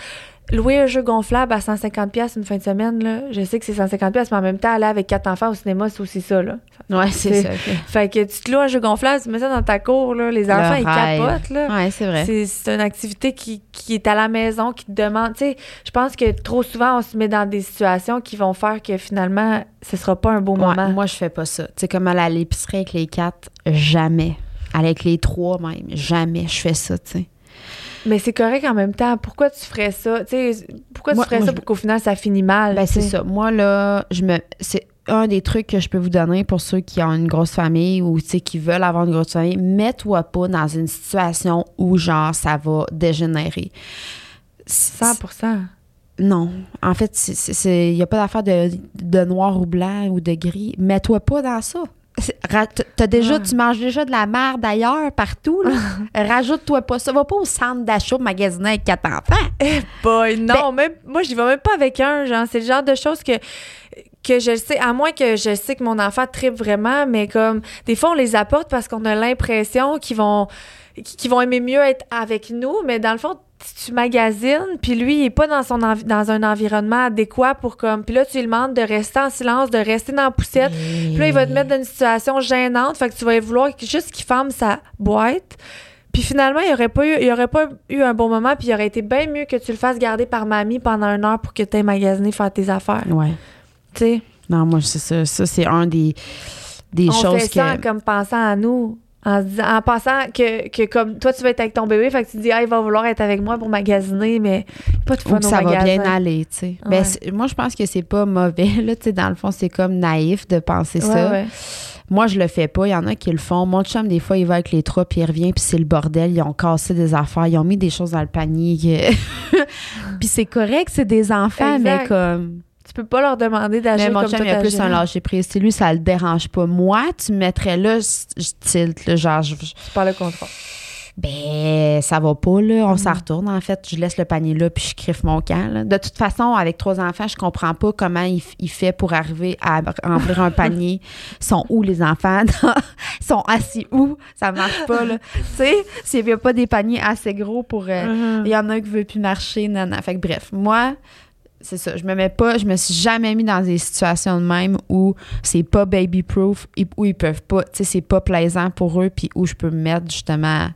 S2: louer un jeu gonflable à 150 pièces une fin de semaine là, je sais que c'est 150 pièces mais en même temps aller avec quatre enfants au cinéma c'est aussi ça là.
S1: Ouais, c'est ça.
S2: Fait que tu te loues un jeu gonflable, tu mets ça dans ta cour là, les enfants ils capotent là.
S1: Ouais, c'est vrai.
S2: C'est, c'est une activité qui, qui est à la maison, qui te demande. Tu sais, je pense que trop souvent, on se met dans des situations qui vont faire que finalement, ce sera pas un beau
S1: Ouais,
S2: moment.
S1: moi, je fais pas ça. Tu sais, comme aller à l'épicerie avec les quatre, jamais. Aller Avec les trois même, jamais je fais ça, tu sais.
S2: Mais c'est correct en même temps. Pourquoi tu ferais ça? Tu sais, pourquoi
S1: Moi-
S2: tu ferais
S1: moi,
S2: ça pour qu'au final, ça finisse mal?
S1: Ben, c'est ça. Moi, là, je me. C'est un des trucs que je peux vous donner pour ceux qui ont une grosse famille ou qui veulent avoir une grosse famille. Mets-toi pas dans une situation où, genre, ça va dégénérer.
S2: 100
S1: Non. En fait, il n'y a pas d'affaire de, de noir ou blanc ou de gris. Mets-toi pas dans ça. T'as déjà. Tu manges déjà de la merde ailleurs, partout. là. Rajoute-toi pas ça. Va pas au centre d'achat magasiner avec quatre enfants.
S2: Boy, non,
S1: Ben-
S2: même, moi, j'y vais même pas avec un, genre, c'est le genre de choses que, que je sais, à moins que je sais que mon enfant tripe vraiment, mais comme, des fois, on les apporte parce qu'on a l'impression qu'ils vont, qu'ils vont aimer mieux être avec nous, mais dans le fond, tu magasines, puis lui, il est pas dans, son envi- dans un environnement adéquat pour comme, puis là, tu lui demandes de rester en silence, de rester dans la poussette, puis là, il va te mettre dans une situation gênante, fait que tu vas vouloir juste qu'il ferme sa boîte. Puis finalement, il aurait pas eu, il aurait pas eu un bon moment, puis il aurait été bien mieux que tu le fasses garder par mamie pendant une heure pour que tu aies magasiné faire tes affaires.
S1: Ouais.
S2: Tu sais,
S1: Non, moi, c'est ça. Ça, c'est un des, des
S2: on
S1: choses
S2: fait
S1: que.
S2: ça comme pensant à nous. En, se disant- en pensant que, que comme toi, tu vas être avec ton bébé, fait que tu te dis, ah, il va vouloir être avec moi pour magasiner, mais pas de
S1: Ou
S2: fun
S1: que
S2: au
S1: ça va bien aller, tu sais.
S2: Ouais.
S1: Ben, moi, je pense que c'est pas mauvais, là, tu sais. Dans le fond, c'est comme naïf de penser
S2: Ouais,
S1: ça.
S2: ouais.
S1: Moi, je le fais pas. Il y en a qui le font. Mon chum, des fois, il va avec les trois, puis il revient, puis c'est le bordel. Ils ont cassé des affaires. Ils ont mis des choses dans le panier. puis c'est correct, c'est des enfants,
S2: Exact.
S1: mais comme.
S2: Tu peux pas leur demander
S1: Mais
S2: d'agir
S1: mon
S2: comme
S1: chum,
S2: toi
S1: il a plus
S2: t'agirais.
S1: un lâcher prise. Si lui, ça le dérange pas. Moi, tu me mettrais là, je tilte, là, genre, je- je-
S2: C'est pas le contrôle.
S1: ben ça va pas là, on s'en retourne en fait, je laisse le panier là puis je criffe mon camp. là. De toute façon, avec trois enfants, je comprends pas comment il, fait pour arriver à remplir un panier. Ils sont où les enfants? Ils sont assis où? Ça marche pas là. tu sais, s'il y a pas des paniers assez gros pour euh, il y en a un qui veut plus marcher, non, non. Fait que bref, moi, c'est ça. Je me mets pas, je me suis jamais mis dans des situations de même où c'est pas baby proof, où ils peuvent pas, tu sais, c'est pas plaisant pour eux, puis où je peux me mettre justement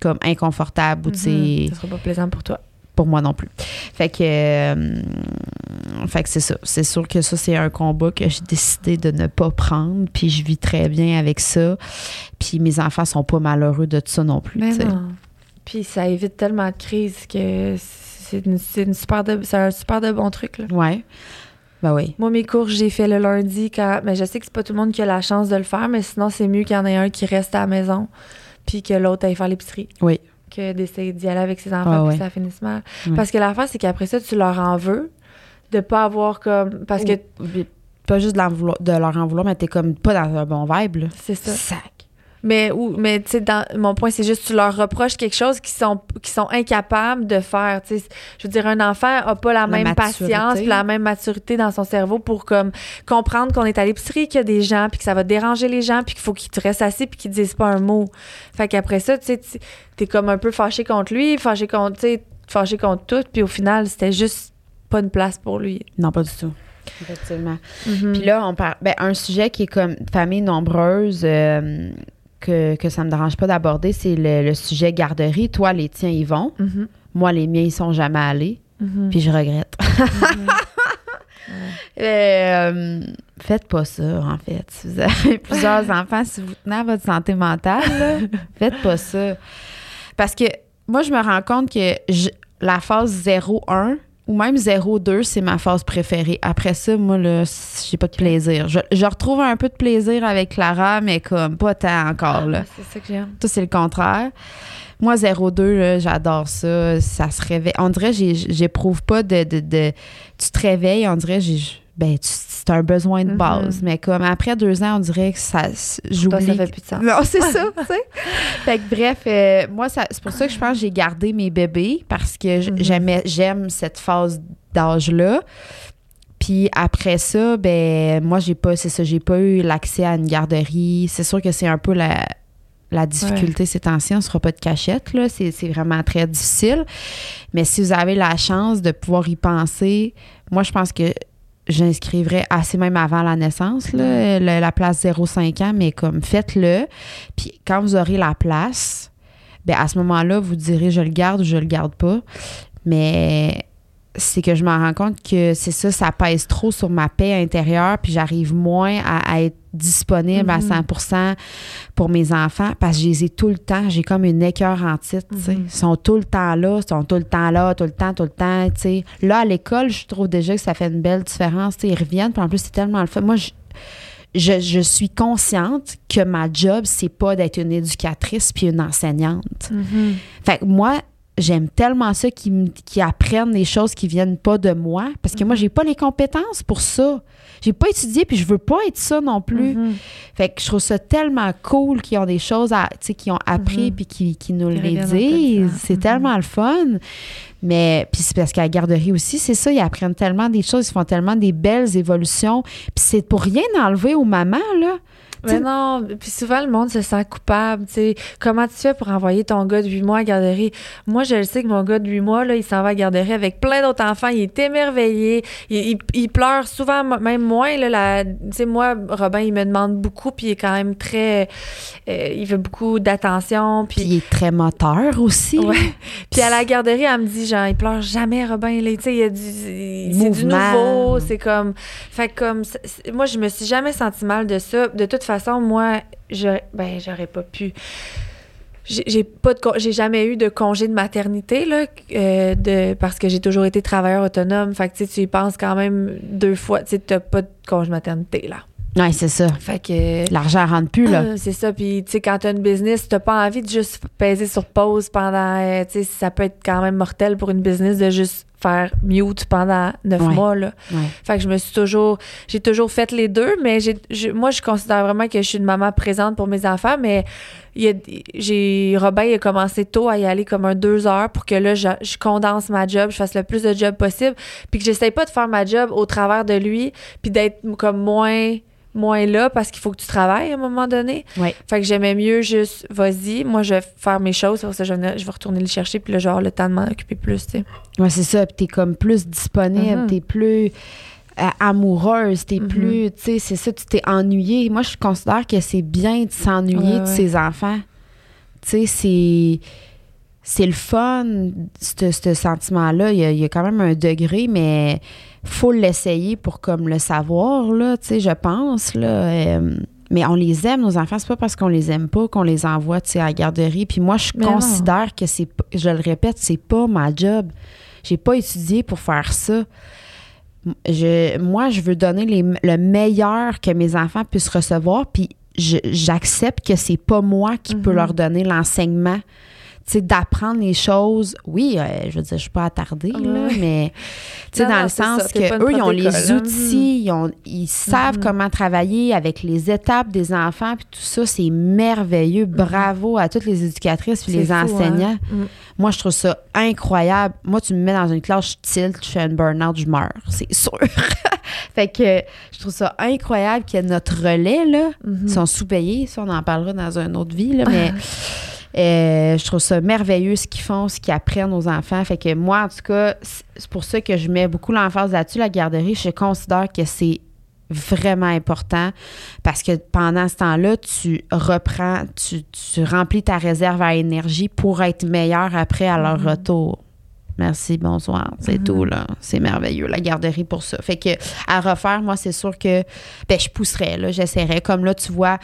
S1: comme inconfortable ou tu sais,
S2: Mhm. Ça sera pas plaisant pour toi.
S1: pour moi non plus. Fait que, euh, fait que c'est ça. C'est sûr que ça, c'est un combat que j'ai décidé de ne pas prendre, puis je vis très bien avec ça. Puis mes enfants sont pas malheureux de ça non plus.
S2: Mais non. Puis ça évite tellement de crises que c'est une, c'est une super de, c'est un super de bon truc. Là.
S1: Ouais. Ben oui.
S2: Moi, mes cours, j'ai fait le lundi quand. Mais je sais que c'est pas tout le monde qui a la chance de le faire, mais sinon, c'est mieux qu'il y en ait un qui reste à la maison puis que l'autre aille faire l'épicerie.
S1: Oui.
S2: Que d'essayer d'y aller avec ses enfants
S1: Ah
S2: puis
S1: ouais.
S2: ça finisse mal.
S1: Ouais.
S2: Parce que l'affaire, c'est qu'après ça, tu leur en veux de pas avoir comme. Parce que
S1: pas juste de, leur en vouloir, mais t'es comme pas dans un bon vibe,
S2: c'est ça.
S1: Sac.
S2: Mais, ou, mais tu sais, dans- mon point, c'est juste tu leur reproches quelque chose qu'ils sont, qui sont incapables de faire. tu sais. Je veux dire, un enfant a pas la, même
S1: maturité.
S2: patience puis la même maturité dans son cerveau pour comme comprendre qu'on est à l'épicerie, qu'il y a des gens, puis que ça va déranger les gens, puis qu'il faut qu'ils te restent assis, puis qu'ils disent pas un mot. Fait qu'après ça, tu sais, t'es comme un peu fâché contre lui, fâché contre, tu sais, fâché contre tout, puis au final, c'était juste pas une place pour lui.
S1: Non, pas du tout. Effectivement.
S2: Mhm.
S1: Puis là, on parle. Ben, un sujet qui est comme famille nombreuse, euh, que, que ça me dérange pas d'aborder, c'est le, le sujet garderie. Toi, les tiens, ils vont.
S2: Mhm.
S1: Moi, les miens, ils sont jamais allés.
S2: Mhm.
S1: Puis je regrette. Euh, faites pas ça, en fait. Si vous avez plusieurs enfants, si vous tenez à votre santé mentale, là, faites pas ça. Parce que moi, je me rends compte que je- la phase 0-1 ou même 0-2, c'est ma phase préférée. Après ça, moi, là, j'ai pas de plaisir. Je, je retrouve un peu de plaisir avec Clara, mais comme pas tant encore, là.
S2: Ah, c'est ça que j'aime.
S1: Toi, c'est le contraire. Moi, 0-2, là, j'adore ça. Ça se réveille. On dirait, j'éprouve pas de, de, de- Tu te réveilles, on dirait, j'ai. Ben, c'est un besoin de
S2: Mhm.
S1: base. Mais comme après deux ans, on dirait que ça. J'oublie.
S2: ça fait plus de sens.
S1: Non, c'est ça, tu sais. Fait que bref, euh, moi, c'est pour ça que je pense que j'ai gardé mes bébés parce que
S2: Mhm.
S1: j'aimais, j'aime cette phase d'âge-là. Puis après ça, ben moi, j'ai pas, c'est ça, j'ai pas eu l'accès à une garderie. C'est sûr que c'est un peu la, la difficulté ces temps-ci. On sera pas de cachette, là. C'est vraiment très difficile. Mais si vous avez la chance de pouvoir y penser, moi, je pense que j'inscrivrais assez même avant la naissance, là, la place 0,5 ans, mais comme faites-le. Puis quand vous aurez la place, ben à ce moment-là, vous direz je le garde ou je le garde pas. Mais c'est que je me rends compte que c'est ça, ça pèse trop sur ma paix intérieure, puis j'arrive moins à, à être disponible à
S2: Mhm.
S1: 100 pour mes enfants parce que je les ai tout le temps. J'ai comme une écœur en titre.
S2: Mhm.
S1: Ils sont tout le temps là, ils sont tout le temps là, tout le temps, tout le temps, tu sais. Là, à l'école, je trouve déjà que ça fait une belle différence, tu sais. Ils reviennent, puis en plus, c'est tellement le fun. Moi, je, je, je suis consciente que ma job, c'est pas d'être une éducatrice puis une enseignante.
S2: Mhm.
S1: Fait que moi, j'aime tellement ça qu'ils apprennent des choses qui viennent pas de moi parce que moi, j'ai pas les compétences pour ça. J'ai pas étudié puis je veux pas être ça non plus.
S2: Mhm.
S1: Fait que je trouve ça tellement cool qu'ils ont des choses à, tu sais, qu'ils ont appris
S2: Mhm.
S1: puis qui, qui nous
S2: Qui
S1: les disent. C'est
S2: Mhm.
S1: tellement le fun. Mais puis c'est parce qu'à la garderie aussi, c'est ça, ils apprennent tellement des choses, ils font tellement des belles évolutions. Puis c'est pour rien enlever aux mamans là.
S2: Mais non, puis souvent le monde se sent coupable, tu sais. Comment tu fais pour envoyer ton gars de 8 mois à la garderie? Moi, je le sais que mon gars de 8 mois, là, il s'en va à la garderie avec plein d'autres enfants, il est émerveillé, il, il- il pleure souvent, même moins, là, tu sais, moi, Robin, il me demande beaucoup, puis il est quand même très, euh, il veut beaucoup d'attention,
S1: Puis il est très moteur aussi.
S2: Ouais. Puis à la garderie, elle me dit, genre, il pleure jamais, Robin. là. Tu sais, il y a du. C'est du nouveau. C'est comme. Fait comme. Moi, je me suis jamais senti mal de ça. De toute façon, moi, je, ben, j'aurais pas pu. J'ai pas j'ai jamais eu de congé de maternité là euh, de parce que j'ai toujours été travailleur autonome fait que tu y penses quand même deux fois tu t'as pas de congé de maternité là
S1: Ouais, c'est ça.
S2: fait que
S1: L'argent rentre plus là.
S2: ah, c'est ça. Puis, tu sais, quand t'as une business, t'as pas envie de juste peser sur pause pendant. euh, tu sais, ça peut être quand même mortel pour une business de juste faire mute pendant neuf
S1: Ouais.
S2: mois, là.
S1: Ouais.
S2: Fait que je me suis toujours, j'ai toujours fait les deux, mais j'ai, moi, je considère vraiment que je suis une maman présente pour mes enfants, mais j'ai, Robin a commencé tôt à y aller comme un deux heures pour que là, je, je condense ma job, je fasse le plus de job possible, puis que j'essaye pas de faire ma job au travers de lui, puis d'être comme moins, moins là parce qu'il faut que tu travailles à un moment donné.
S1: Ouais.
S2: Fait que j'aimais mieux juste, vas-y, moi, je vais faire mes choses, pour ça, je vais, je vais retourner le chercher, puis là, genre, le temps de m'en occuper plus, tu sais.
S1: Ouais, c'est ça. Puis t'es comme plus disponible,
S2: Mhm.
S1: t'es plus euh, amoureuse, t'es
S2: Mhm.
S1: plus, tu sais, c'est ça, tu t'es ennuyée. Moi, je considère que c'est bien de s'ennuyer
S2: Ouais,
S1: de
S2: ouais.
S1: ses enfants. Tu sais, c'est. C'est le fun, ce ce sentiment-là. Il y, a, il y a quand même un degré, mais faut l'essayer pour comme le savoir, là, tu sais, je pense, là. Euh, mais on les aime, nos enfants. C'est pas parce qu'on les aime pas qu'on les envoie, tu sais, à la garderie. Puis moi, je
S2: Mais non.
S1: considère que c'est, je le répète, c'est pas ma job. J'ai pas étudié pour faire ça. Je, moi, je veux donner les- le meilleur que mes enfants puissent recevoir, puis j'accepte que c'est pas moi qui peux
S2: Mhm.
S1: leur donner l'enseignement. D'apprendre les choses. Oui, euh, je veux dire, je suis pas attardée, là, mais tu sais,
S2: Non,
S1: dans
S2: non,
S1: le
S2: ça,
S1: sens
S2: pas
S1: que eux, ils ont les
S2: hein.
S1: outils, ils, ont- ils savent
S2: Mhm.
S1: comment travailler avec les étapes des enfants, puis tout ça, c'est merveilleux. Bravo à toutes les éducatrices puis les
S2: fou, hein.
S1: enseignants.
S2: Mm.
S1: Moi, je trouve ça incroyable. Moi, tu me mets dans une classe, je tilt, je fais un burn-out, je meurs, c'est sûr. fait que je trouve ça incroyable qu'il y ait notre relais, là. Ils sont sous-payés, ça, on en parlera dans une autre vie, là, mais euh, je trouve ça merveilleux ce qu'ils font, ce qu'ils apprennent aux enfants. Fait que moi, en tout cas, c'est pour ça que je mets beaucoup l'emphase là-dessus, la garderie. Je considère que c'est vraiment important parce que pendant ce temps-là, tu reprends, tu, tu remplis ta réserve à énergie pour être meilleur après à leur
S2: Mhm.
S1: retour. Merci, bonsoir. C'est
S2: Mhm.
S1: tout, là. C'est merveilleux, la garderie pour ça. Fait que à refaire, moi, c'est sûr que ben, je pousserais, là. J'essaierais. Comme là, tu vois,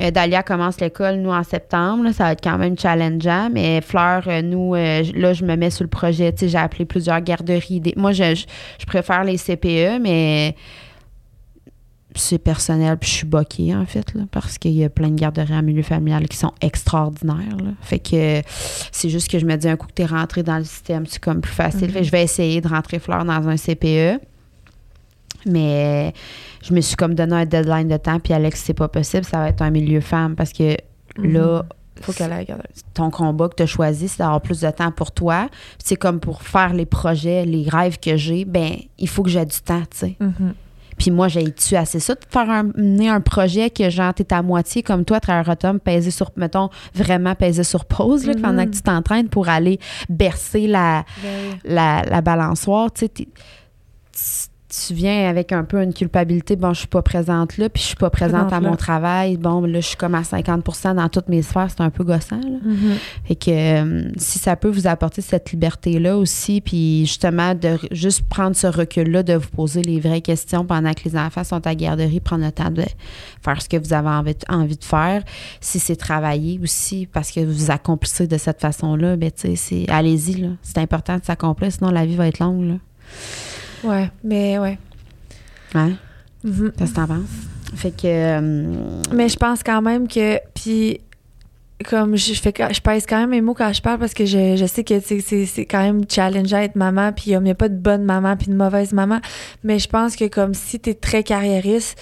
S1: euh, Dalia commence l'école, nous, en septembre. là. ça va être quand même challengeant. Mais Fleur, euh, nous, euh, là, je me mets sur le projet. Tu sais, j'ai appelé plusieurs garderies. Des- Moi, je, je, je préfère les CPE, mais c'est personnel. Puis je suis boquée, en fait, là, parce qu'il y a plein de garderies en milieu familial qui sont extraordinaires. là. Fait que c'est juste que je me dis, un coup que tu es rentré dans le système, c'est comme plus facile.
S2: Mhm.
S1: Fait que je vais essayer de rentrer Fleur dans un CPE. Mais je me suis comme donné un deadline de temps. Puis Alex, c'est pas possible, ça va être un milieu femme parce que là,
S2: Faut qu'elle aille
S1: ton combat que tu as choisi, c'est d'avoir plus de temps pour toi. C'est comme pour faire les projets, les rêves que j'ai, ben il faut que j'ai du temps, tu sais.
S2: Mhm.
S1: Puis moi, j'ai tu assez ça de faire un, mener un projet que genre t'es à moitié comme toi, travailleur autonome, peser sur, mettons, vraiment peser sur pause là,
S2: Mhm.
S1: pendant que tu t'entraînes pour aller bercer la,
S2: Ben
S1: la, la balançoire, tu sais, tu- viens avec un peu une culpabilité. Bon, je suis pas présente là, puis je suis pas présente à
S2: là.
S1: mon travail. Bon, là, je suis comme à 50% dans toutes mes sphères. C'est un peu gossant, là.
S2: Mhm.
S1: Fait que euh, si ça peut vous apporter cette liberté-là aussi, puis justement de juste prendre ce recul-là, de vous poser les vraies questions pendant que les enfants sont à la garderie, prendre le temps de faire ce que vous avez envie, envie de faire. Si c'est travailler aussi, parce que vous accomplissez de cette façon-là, ben tu sais, c'est allez-y, là. C'est important de s'accomplir, sinon la vie va être longue, là.
S2: Ouais, mais ouais.
S1: Hein?
S2: Mhm.
S1: Qu'est-ce que t'en penses? Fait que... euh,
S2: Mais je pense quand même que. Puis, comme je fais, je pèse quand même mes mots quand je parle parce que je, je sais que c'est- quand même challengeant être maman, puis il n'y a pas de bonne maman puis de mauvaise maman. Mais je pense que comme si tu es très carriériste,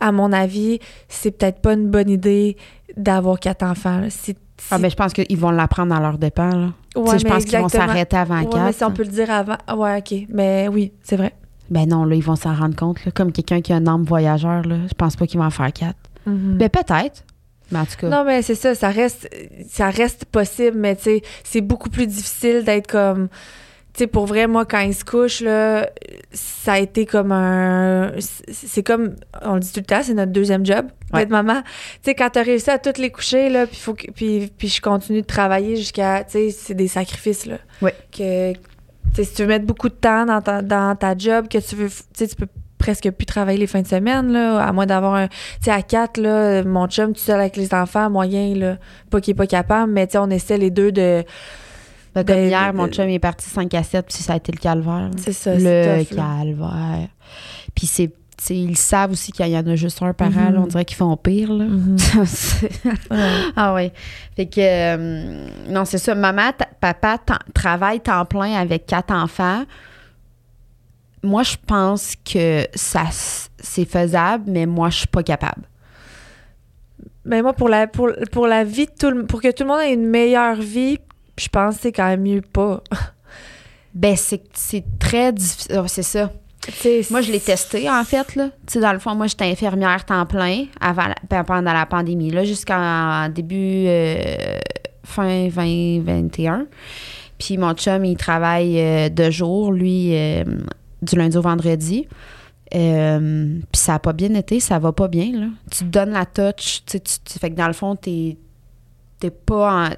S2: à mon avis, c'est peut-être pas une bonne idée d'avoir quatre enfants. là. Si-
S1: Ah, ben, je pense qu'ils vont l'apprendre à leur dépens, là.
S2: Ouais,
S1: je pense qu'ils vont s'arrêter avant
S2: Ouais,
S1: quatre.
S2: mais si on peut le dire avant. Ah Ouais, OK. Mais oui, c'est vrai.
S1: Ben non, là, ils vont s'en rendre compte. Là, comme quelqu'un qui a un âme voyageur, là, je pense pas qu'ils vont en faire quatre.
S2: Mhm.
S1: Ben peut-être. Mais en tout cas.
S2: Non, mais c'est ça, ça reste, ça reste possible, mais tu sais, c'est beaucoup plus difficile d'être comme. Tu sais, pour vrai, moi, quand il se couche, là, ça a été comme un. C'est comme. On le dit tout le temps, c'est notre deuxième job,
S1: Ouais.
S2: d'être maman. Tu sais, quand t'as réussi à toutes les coucher, là, puis, faut que, puis, puis je continue de travailler jusqu'à. Tu sais, c'est des sacrifices, là.
S1: Ouais.
S2: Que. Tu sais, si tu veux mettre beaucoup de temps dans ta, dans ta job, que tu veux. Tu sais, tu peux presque plus travailler les fins de semaine, là, à moins d'avoir un. Tu sais, à quatre, là, mon chum tout seul avec les enfants, moyen, là. Pas qu'il est pas capable, mais tu sais, on essaie les deux de.
S1: Ben, comme
S2: ben,
S1: hier, mon
S2: euh,
S1: chum est parti 5 à 7, puis ça a été le calvaire.
S2: C'est ça,
S1: Le
S2: tough,
S1: calvaire. Puis c'est. ils savent aussi qu'il y en a juste un par an.
S2: Mhm.
S1: On dirait qu'ils font pire. Là.
S2: Mhm.
S1: Ah oui. Fait que. euh, non, c'est ça. Maman, papa travaille temps plein avec quatre enfants. moi, je pense que ça c'est faisable, mais moi, je suis pas capable.
S2: Mais moi, pour la, pour, pour la vie de tout le, pour que tout le monde ait une meilleure vie, je pense que c'est quand même mieux pas.
S1: ben, c'est très difficile. Ah, c'est ça. moi, je l'ai testé, en fait. Là. dans le fond, moi, j'étais infirmière temps plein avant ben, pendant la pandémie, là, jusqu'en début euh, fin 2021. Puis mon chum, il travaille euh, de jour, lui, euh, du lundi au vendredi. Euh, puis ça n'a pas bien été, ça va pas bien. Là. Tu te donnes la touch, tu, tu, fait que dans le fond, tu n'es pas en,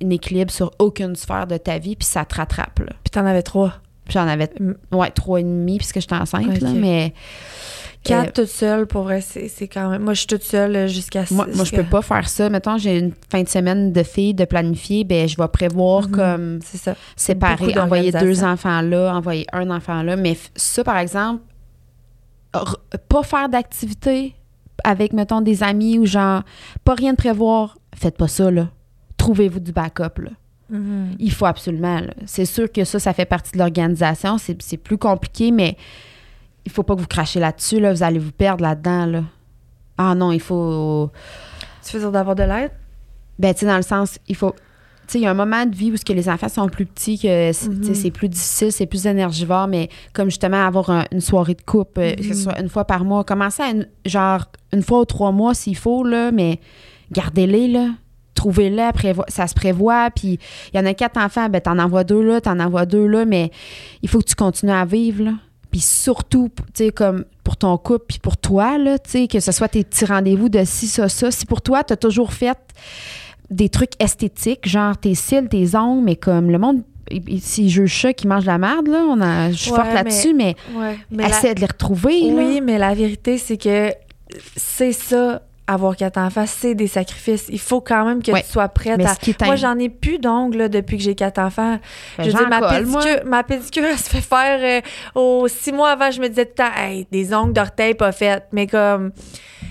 S1: équilibre sur aucune sphère de ta vie, puis ça te rattrape. Là.
S2: Puis t'en avais trois.
S1: Puis j'en avais, ouais, trois et demi, puisque j'étais enceinte, là, mais...
S2: Quatre toute seule, pour vrai, c'est quand même. Moi, je suis toute seule euh, jusqu'à
S1: Moi, moi je peux pas faire ça. Mettons, j'ai une fin de semaine de filles de planifier, ben je vais prévoir mhm. comme.
S2: C'est ça.
S1: Séparer, envoyer deux enfants là, envoyer un enfant là. Mais ça, par exemple, pas faire d'activité avec, mettons, des amis ou genre, pas rien de prévoir, faites pas ça, là. Trouvez-vous du backup, là. Mhm. Il faut absolument. C'est sûr que ça, ça fait partie de l'organisation. C'est plus compliqué, mais il faut pas que vous crachez là-dessus. Là. Vous allez vous perdre là-dedans. Là. Ah non, il faut.
S2: Tu veux dire d'avoir de l'aide?
S1: Ben, tu sais, dans le sens, il faut. Tu sais, il y a un moment de vie où que les enfants sont plus petits, que c'est mhm. plus difficile, c'est plus énergivore, mais comme justement avoir une soirée de coupe, euh, que ce mhm. soit une fois par mois, commencer à genre une fois ou trois mois s'il faut, là, mais gardez-les, là trouvez-les, ça se prévoit, puis il y en a quatre enfants, ben t'en envoies deux là, t'en envoies deux là, mais il faut que tu continues à vivre, là. Puis surtout, tu sais, comme pour ton couple, puis pour toi, là, tu sais, que ce soit tes petits rendez-vous de ci, ça, ça. Si pour toi, tu as toujours fait des trucs esthétiques, genre tes cils, tes ongles, mais comme le monde si je chat qui mange la merde, là, on a, je suis forte là-dessus, mais, essaie de les retrouver.
S2: Oui, mais la vérité, c'est que c'est ça avoir quatre enfants, c'est des sacrifices. Il faut quand même que tu sois prête à. Moi, j'en ai plus d'ongles depuis que j'ai quatre enfants. Ben, je dis, ma, pédicure, ma pédicure, elle se fait faire euh, aux six mois avant. Je me disais tout le temps, hey, des ongles d'orteil pas faites. Mais comme.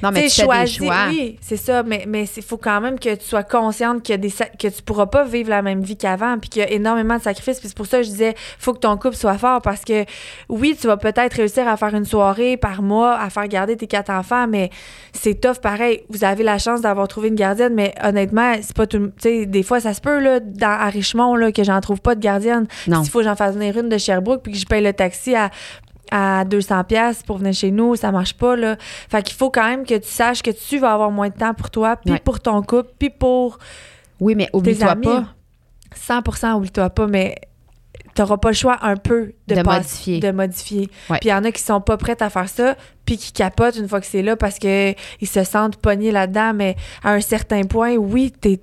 S1: Non, mais tu choisis, choix.
S2: Oui, c'est ça. Mais mais il faut quand même que tu sois consciente que, des, que tu pourras pas vivre la même vie qu'avant, puis qu'il y a énormément de sacrifices. Puis c'est pour ça que je disais, faut que ton couple soit fort parce que oui, tu vas peut-être réussir à faire une soirée par mois, à faire garder tes quatre enfants, mais c'est tough pareil. Vous avez la chance d'avoir trouvé une gardienne, mais honnêtement, c'est pas tout. Tu sais, des fois, ça se peut, là, dans, à Richemont, là, que j'en trouve pas de gardienne. Non. S'il faut que j'en fasse venir une de Sherbrooke, puis que je paye le taxi à à 200 pièces pour venir chez nous, ça marche pas là. Fait qu'il faut quand même que tu saches que tu vas avoir moins de temps pour toi, puis pour ton couple, puis pour
S1: Oui, mais oublie-toi pas.
S2: 100% oublie-toi pas, mais t'auras pas le choix un peu de, modifier. De modifier. Puis il y en a qui sont pas prêtes à faire ça, puis qui capotent une fois que c'est là parce que ils se sentent pognés là-dedans, mais à un certain point, oui, t'es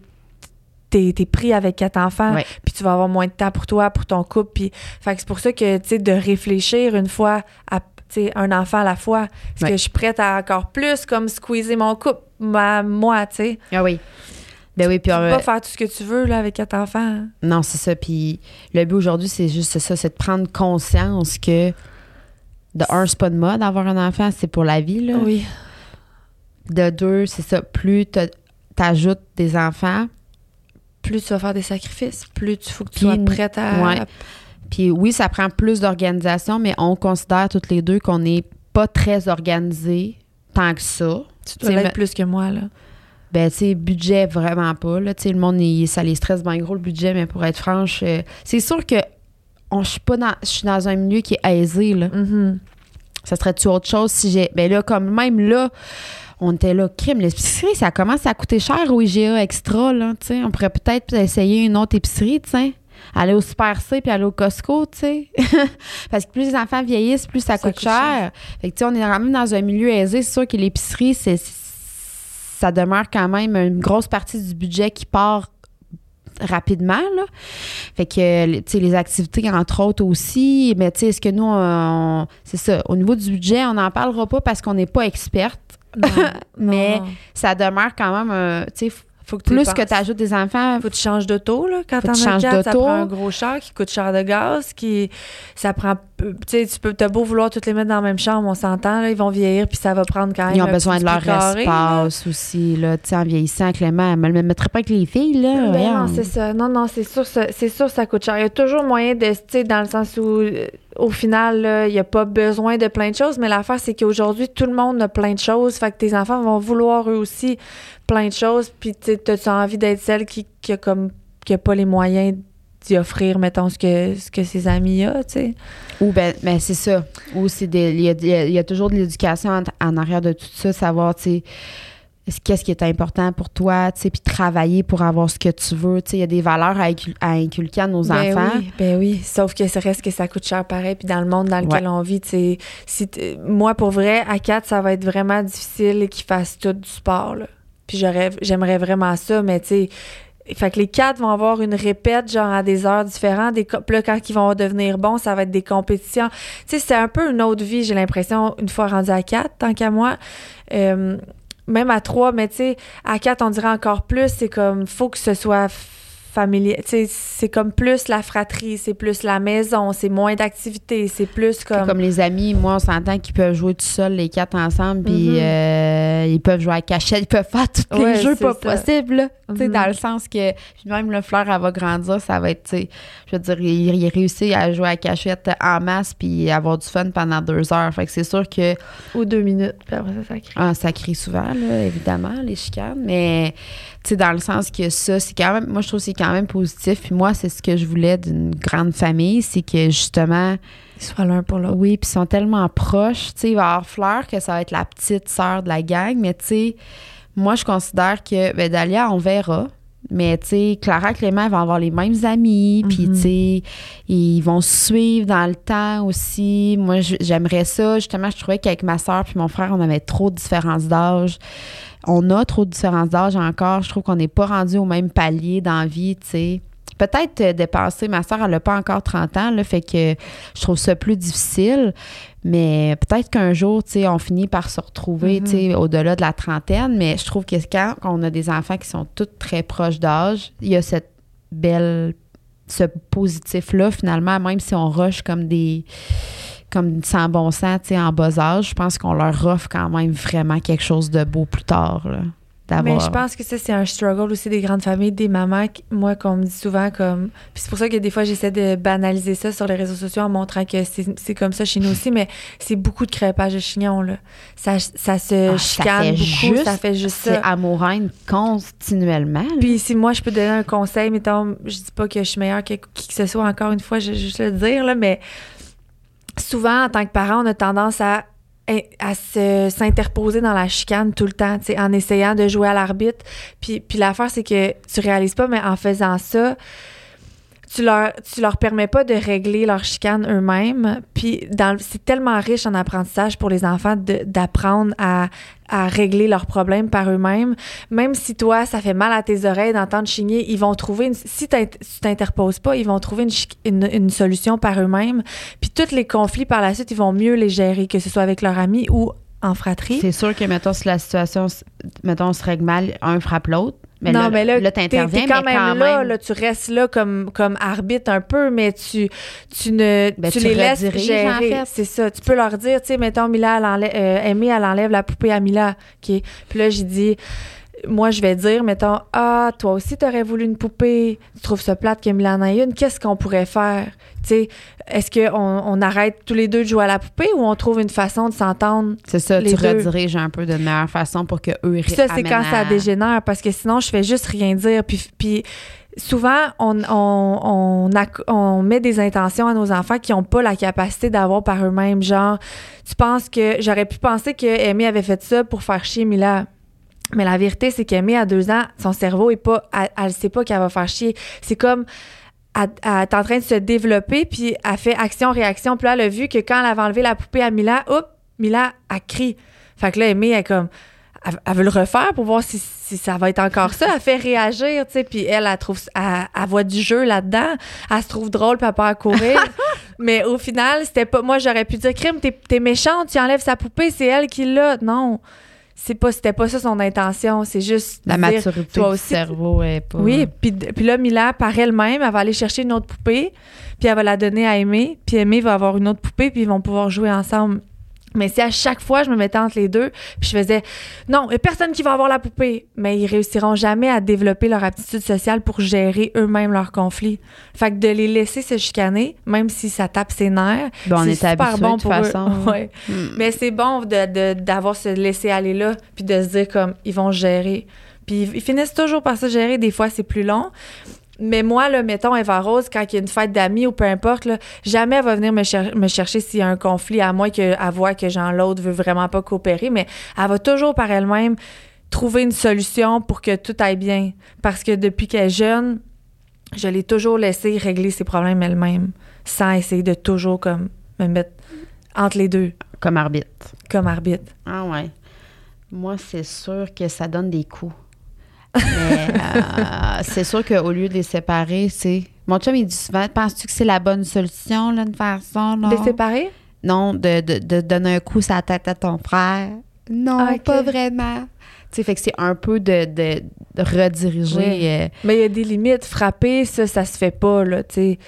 S2: t'es es pris avec quatre enfants, puis tu vas avoir moins de temps pour toi, pour ton couple. Puis, fait c'est pour ça que, tu sais, de réfléchir une fois à un enfant à la fois. Est-ce que je suis prête à encore plus, comme squeezer mon couple, moi, tu sais?
S1: Ah oui. Ben oui, puis
S2: tu peux pas faire tout ce que tu veux là, avec quatre enfants. Hein?
S1: Non, c'est ça. Puis le but aujourd'hui, c'est juste ça, c'est de prendre conscience que de un, c'est pas de mode d'avoir un enfant, c'est pour la vie. Là.
S2: Oui.
S1: De deux, c'est ça, plus tu ajoutes des enfants,
S2: plus tu vas faire des sacrifices, plus tu faut que tu sois prête à.
S1: Puis oui, ça prend plus d'organisation, mais on considère toutes les deux qu'on n'est pas très organisé tant que ça.
S2: Tu dois l'être plus que moi, là.
S1: Ben, tu sais, budget, vraiment pas. Là, tu sais, le monde, ça les stresse bien gros, le budget, mais pour être franche, euh, c'est sûr que je suis pas dans, je suis dans un milieu qui est aisé, là.
S2: Mm-hmm.
S1: Ça serait-tu autre chose si j'ai. Ben là, comme même là, on était là, crime, l'épicerie, ça commence à coûter cher au IGA Extra, là, tu sais. On pourrait peut-être essayer une autre épicerie, tu sais. Aller au Super C puis aller au Costco, tu sais. Parce que plus les enfants vieillissent, plus ça, coûte, cher. Fait que, tu sais, on est vraiment dans un milieu aisé. C'est sûr que l'épicerie, c'est ça demeure quand même une grosse partie du budget qui part rapidement. Là. Fait que, tu sais, les activités, entre autres aussi. Mais, tu sais, est-ce que nous, c'est ça, au niveau du budget, on n'en parlera pas parce qu'on n'est pas experte. mais ça demeure quand même, tu sais, faut que plus que tu ajoutes des enfants.
S2: Faut que tu changes d'auto, là. Quand t'en as quatre, ça prend un gros char qui coûte cher de gaz, qui. Ça prend. Tu sais, tu peux. T'as beau vouloir toutes les mettre dans la même chambre, on s'entend, là. Ils vont vieillir, puis ça va prendre quand même.
S1: Ils ont besoin de leur espace aussi, là. Tu sais, en vieillissant, Clément, elle me le mettrait pas avec les filles, là.
S2: Ben non, c'est ça. Non, non, c'est sûr, c'est sûr, ça coûte cher. Il y a toujours moyen de. Tu sais, dans le sens où au final, il n'y a pas besoin de plein de choses, mais l'affaire, c'est qu'aujourd'hui, tout le monde a plein de choses. Fait que tes enfants vont vouloir eux aussi plein de choses. Puis, tu as envie d'être celle qui, qui a comme qui a pas les moyens d'y offrir, mettons, ce que, ce que ses amis ont, tu sais?
S1: Ou ben, ben c'est ça. Ou c'est il y a, toujours de l'éducation en, arrière de tout ça, savoir, tu sais, qu'est-ce qui est important pour toi, tu sais, puis travailler pour avoir ce que tu veux. Tu sais, il y a des valeurs à, inculquer à nos
S2: ben
S1: enfants.
S2: Oui, ben oui, sauf que ça reste que ça coûte cher pareil, puis dans le monde dans lequel on vit, tu sais, si moi, pour vrai, à 4, ça va être vraiment difficile qu'ils fassent tout du sport, là. Puis j'aimerais vraiment ça, mais tu sais, fait que les quatre vont avoir une répète, genre à des heures différentes. Des, là, quand ils vont devenir bons, ça va être des compétitions. Tu sais, c'est un peu une autre vie, j'ai l'impression, une fois rendu à quatre, tant qu'à moi. Euh, même à trois, mais tu sais, à quatre, on dirait encore plus. C'est comme, faut que ce soit familier. C'est comme plus la fratrie, c'est plus la maison, c'est moins d'activités, c'est plus comme.
S1: Comme les amis, moi, on s'entend qu'ils peuvent jouer tout seuls, les quatre ensemble, puis mm-hmm. euh, ils peuvent jouer à cachette, ils peuvent faire tous les jeux pas possibles, sais, dans le sens que. Puis même le fleur, elle va grandir, ça va être, tu sais, je veux dire, il, réussit à jouer à cachette en masse, puis avoir du fun pendant deux heures. Fait que c'est sûr que.
S2: Ou deux minutes, puis après ça, ça crie.
S1: Ah, ça crie souvent, là, évidemment, les chicanes, mais sais, dans le sens que ça, c'est quand même, moi, je trouve que c'est quand même positif. Puis moi, c'est ce que je voulais d'une grande famille, c'est que justement.
S2: Ils soient l'un pour l'autre.
S1: Oui, puis ils sont tellement proches. Tu sais, il va y avoir Fleur que ça va être la petite sœur de la gang, mais tu sais, moi, je considère que, ben, Dalia, on verra. Mais, tu sais, Clara Clément vont avoir les mêmes amis, puis, mhm. tu sais, ils vont suivre dans le temps aussi. Moi, j'aimerais ça. Justement, je trouvais qu'avec ma soeur puis mon frère, on avait trop de différences d'âge on a trop de différences d'âge encore. Je trouve qu'on n'est pas rendu au même palier dans vie, tu sais. Peut-être euh, dépasser. Ma soeur, elle n'a pas encore 30 ans, là, fait que je trouve ça plus difficile. Mais peut-être qu'un jour, tu sais, on finit par se retrouver, tu sais, mm-hmm. au-delà de la trentaine. Mais je trouve que quand on a des enfants qui sont tous très proches d'âge, il y a cette belle, ce positif-là, finalement, même si on rush comme des comme sans bon sens, tu sais, en bas âge, je pense qu'on leur offre quand même vraiment quelque chose de beau plus tard. Là.
S2: Mais je pense que ça, c'est un struggle aussi des grandes familles, des mamans. Moi, qu'on me dit souvent comme. Puis c'est pour ça que des fois, j'essaie de banaliser ça sur les réseaux sociaux en montrant que c'est comme ça chez nous aussi, mais c'est beaucoup de crépage de chignons, là. Ça, ça se ah, chicane beaucoup, ça fait juste ça.
S1: C'est amouraine continuellement.
S2: Puis si moi, je peux donner un conseil, mettons, je dis pas que je suis meilleure que qui que ce soit, encore une fois, je vais juste le dire, là, mais souvent, en tant que parent, on a tendance à s'interposer dans la chicane tout le temps, en essayant de jouer à l'arbitre. Puis, puis l'affaire, c'est que tu réalises pas, mais en faisant ça, tu leur, tu leur permets pas de régler leur chicane eux-mêmes. Puis c'est tellement riche en apprentissage pour les enfants d'apprendre à, à régler leurs problèmes par eux-mêmes. Même si toi, ça fait mal à tes oreilles d'entendre chigner, ils vont trouver, une, si tu t'interposes pas, ils vont trouver une, une, solution par eux-mêmes. Puis tous les conflits par la suite, ils vont mieux les gérer, que ce soit avec leurs amis ou en fratrie.
S1: C'est sûr que, mettons, si la situation, mettons, se règle mal, un frappe l'autre,
S2: mais non, mais là, là t'interviens, quand, même, là, là, tu restes là comme, comme arbitre un peu, mais tu, tu ne, ben, tu, les laisses gérer. C'est ça. Tu peux leur dire, tu sais, mettons, Mila, elle enlève, euh, Amy, elle enlève la poupée à Mila. OK. Puis là, j'ai dit, moi, je vais dire, mettons, ah, toi aussi, t'aurais voulu une poupée, tu trouves ça plate que en a une, qu'est-ce qu'on pourrait faire? Tu sais, est-ce qu'on on arrête tous les deux de jouer à la poupée ou on trouve une façon de s'entendre?
S1: C'est ça, tu rediriges un peu de meilleure façon pour que eux
S2: Ça, c'est quand ça dégénère, parce que sinon, je fais juste rien dire. Puis, puis souvent, on, on, on, met des intentions à nos enfants qui n'ont pas la capacité d'avoir par eux-mêmes. Genre, tu penses que j'aurais pu penser que Amy avait fait ça pour faire chier Mila. Mais la vérité, c'est qu'Aimée, à deux ans, son cerveau est pas, elle, ne sait pas qu'elle va faire chier. C'est comme, elle, est en train de se développer, puis elle fait action-réaction. Puis là, elle a vu que quand elle avait enlevé la poupée à Mila, hop, Mila a crié. Fait que là, Aimée, elle est comme, elle, veut le refaire pour voir si, ça va être encore ça. Elle fait réagir, tu sais, puis elle, elle trouve, elle, voit du jeu là-dedans. Elle se trouve drôle, puis elle part à courir. Mais au final, c'était pas, moi, j'aurais pu dire, Crime, t'es, t'es méchante, tu enlèves sa poupée, c'est elle qui l'a. Non c'est pas c'était pas ça son intention c'est juste
S1: la maturité toi aussi, du cerveau est pas
S2: oui puis, puis là Mila par elle-même elle va aller chercher une autre poupée puis elle va la donner à Aimé puis Aimé va avoir une autre poupée puis ils vont pouvoir jouer ensemble Mais si à chaque fois je me mettais entre les deux, puis je faisais non, il y a personne qui va avoir la poupée, mais ils réussiront jamais à développer leur aptitude sociale pour gérer eux-mêmes leurs conflits. Fait que de les laisser se chicaner, même si ça tape ses nerfs,
S1: Bon,
S2: c'est
S1: est
S2: super
S1: habitué
S2: bon
S1: de
S2: pour
S1: toute façon.
S2: eux. Ouais.
S1: Hmm.
S2: Mais c'est bon de, de- d'avoir se laisser aller là, puis de se dire comme ils vont gérer. Puis ils finissent toujours par se gérer. Des fois, c'est plus long. Mais moi, là, mettons, Eva Rose, quand il y a une fête d'amis ou peu importe, là, jamais elle va venir me, cher- me chercher s'il y a un conflit, à moins qu'elle voit que Jean l'autre veut vraiment pas coopérer. Mais elle va toujours par elle-même trouver une solution pour que tout aille bien. Parce que depuis qu'elle est jeune, je l'ai toujours laissé régler ses problèmes elle-même, sans essayer de toujours comme me mettre entre les deux
S1: Comme arbitre.
S2: comme arbitre.
S1: Ah ouais. Moi, c'est sûr que ça donne des coups. Mais euh, c'est sûr qu'au lieu de les séparer, c'est. Mon chum, il dit souvent Penses-tu que c'est la bonne solution, là, de faire ça? Non,
S2: Les séparer?
S1: non de, de, de donner un coup sur la tête à ton frère. Non,
S2: Ah,
S1: pas vraiment. Tu sais, fait que c'est un peu de, de, de rediriger.
S2: Oui.
S1: euh,
S2: Mais il y a des limites. Frapper, ça, ça se fait pas, là, tu sais.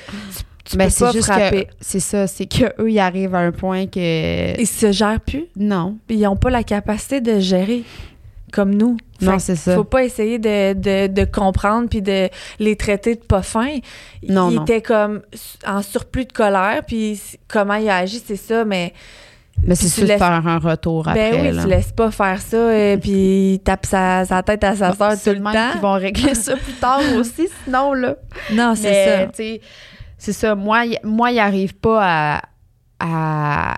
S2: Tu,
S1: ben,
S2: peux pas
S1: juste
S2: frapper.
S1: que c'est ça, c'est qu'eux, ils arrivent à un point que.
S2: Ils se gèrent plus?
S1: Non.
S2: Ils ont pas la capacité de gérer comme nous.
S1: Non, c'est ça.
S2: Faut pas essayer de, de, de comprendre puis de les traiter de pas fins.
S1: Non,
S2: ils
S1: non.
S2: étaient comme en surplus de colère, puis comment ils agissent, c'est ça, mais
S1: Mais c'est sûr de
S2: laisses-
S1: faire un retour après.
S2: ben oui,
S1: là.
S2: tu laisses pas faire ça, et puis il tape sa, sa tête à sa soeur tout le temps.
S1: qu'ils vont régler ça plus tard aussi, sinon, là.
S2: Non, c'est ça.
S1: c'est ça. Moi, y- moi, il arrive pas à, à,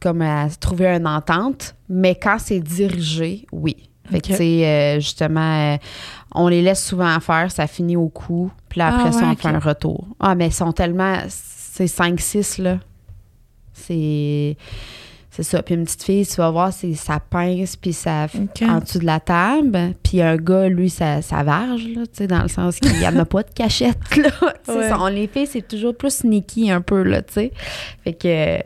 S1: comme à trouver une entente, mais quand c'est dirigé, oui. Fait que, tu sais, euh, justement, euh, on les laisse souvent faire, ça finit au coup, puis là, après
S2: Ah
S1: ça,
S2: ouais,
S1: on fait un retour. Ah, mais ils sont tellement. C'est 5-6, là. C'est. C'est ça. Puis une petite fille, tu vas voir, c'est ça pince, puis ça
S2: Ok.
S1: en dessous de la table. Puis un gars, lui, ça, ça varge, là, tu sais, dans le sens qu'il n'y en a pas de cachette, là.
S2: Ouais.
S1: ça, on les fait, c'est toujours plus sneaky un peu, là, tu sais. Fait que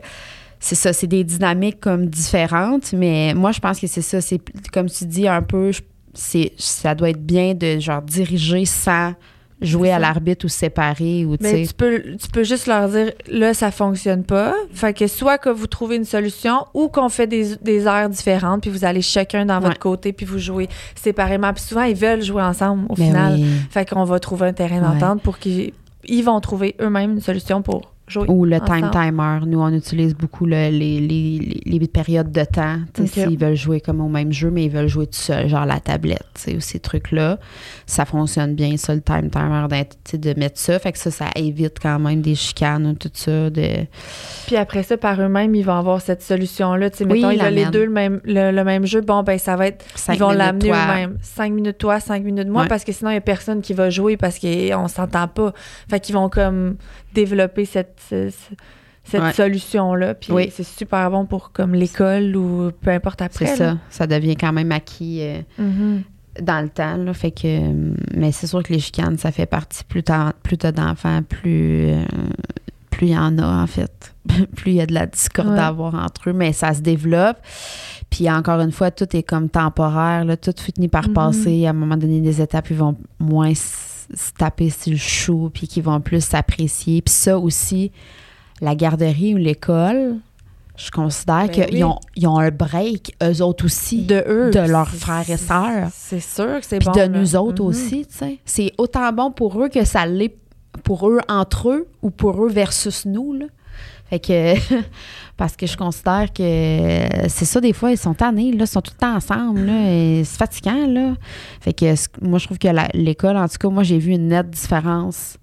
S1: c'est ça, c'est des dynamiques comme différentes, mais moi, je pense que c'est ça, c'est comme tu dis, un peu, c'est ça doit être bien de, genre, diriger sans jouer à l'arbitre ou séparer, ou, tu
S2: Mais
S1: sais.
S2: tu peux, tu peux juste leur dire, là, ça fonctionne pas. Fait que soit que vous trouvez une solution ou qu'on fait des, des heures différentes, puis vous allez chacun dans
S1: Ouais.
S2: votre côté, puis vous jouez séparément. Puis souvent, ils veulent jouer ensemble au
S1: Mais
S2: final.
S1: oui.
S2: Fait qu'on va trouver un terrain
S1: Ouais.
S2: d'entente pour qu'ils ils vont trouver eux-mêmes une solution pour
S1: Ou le time timer. Nous, on utilise beaucoup le- les, les, les, les période de temps. S'ils veulent jouer comme au même jeu, mais ils veulent jouer tout seul, genre la tablette, ou ces trucs-là. Ça fonctionne bien, ça, le time timer, de mettre ça. Fait que ça, ça évite quand même des chicanes ou tout ça. De...
S2: Puis après ça, par eux-mêmes, ils vont avoir cette solution-là.
S1: Oui,
S2: mettons, ils
S1: la
S2: veulent les deux le même, le, le même jeu. Bon, ben, ça va être
S1: Cinq
S2: ils vont l'amener eux-mêmes. Cinq minutes toi, cinq minutes moi,
S1: Ouais.
S2: parce que sinon, il n'y a personne qui va jouer parce qu'on s'entend pas. Fait qu'ils vont comme développer cette, ce- ce- cette
S1: Ouais.
S2: solution-là. Puis
S1: Oui.
S2: c'est super bon pour comme l'école ou peu importe après.
S1: C'est ça. Ça devient quand même acquis euh,
S2: Mhm.
S1: dans le temps. Là, fait que, euh, mais c'est sûr que les chicanes, ça fait partie. Plus t'as plus d'enfants, plus euh, plus il y en a, en fait. plus il y a de la discorde
S2: Ouais.
S1: à avoir entre eux, mais ça se développe. Puis encore une fois, tout est comme temporaire. Là, tout finit par
S2: Mhm.
S1: passer. À un moment donné, des étapes, ils vont moins se taper sur le chou, puis qu'ils vont plus s'apprécier. Puis ça aussi, la garderie ou l'école, je considère
S2: Ben
S1: qu'ils
S2: oui.
S1: ont, ils ont un break, eux autres aussi
S2: De eux.
S1: de leurs frères et sœurs.
S2: C'est sûr que c'est
S1: Puis
S2: bon.
S1: de
S2: là.
S1: nous autres
S2: Mhm.
S1: aussi, tu sais. C'est autant bon pour eux que ça l'est pour eux entre eux ou pour eux versus nous, là. Fait que, parce que je considère que c'est ça, des fois, ils sont tannés, là, ils sont tout le temps ensemble, là, c'est fatigant, là. Fait que moi, je trouve que l'école, en tout cas, moi, j'ai vu une nette différence.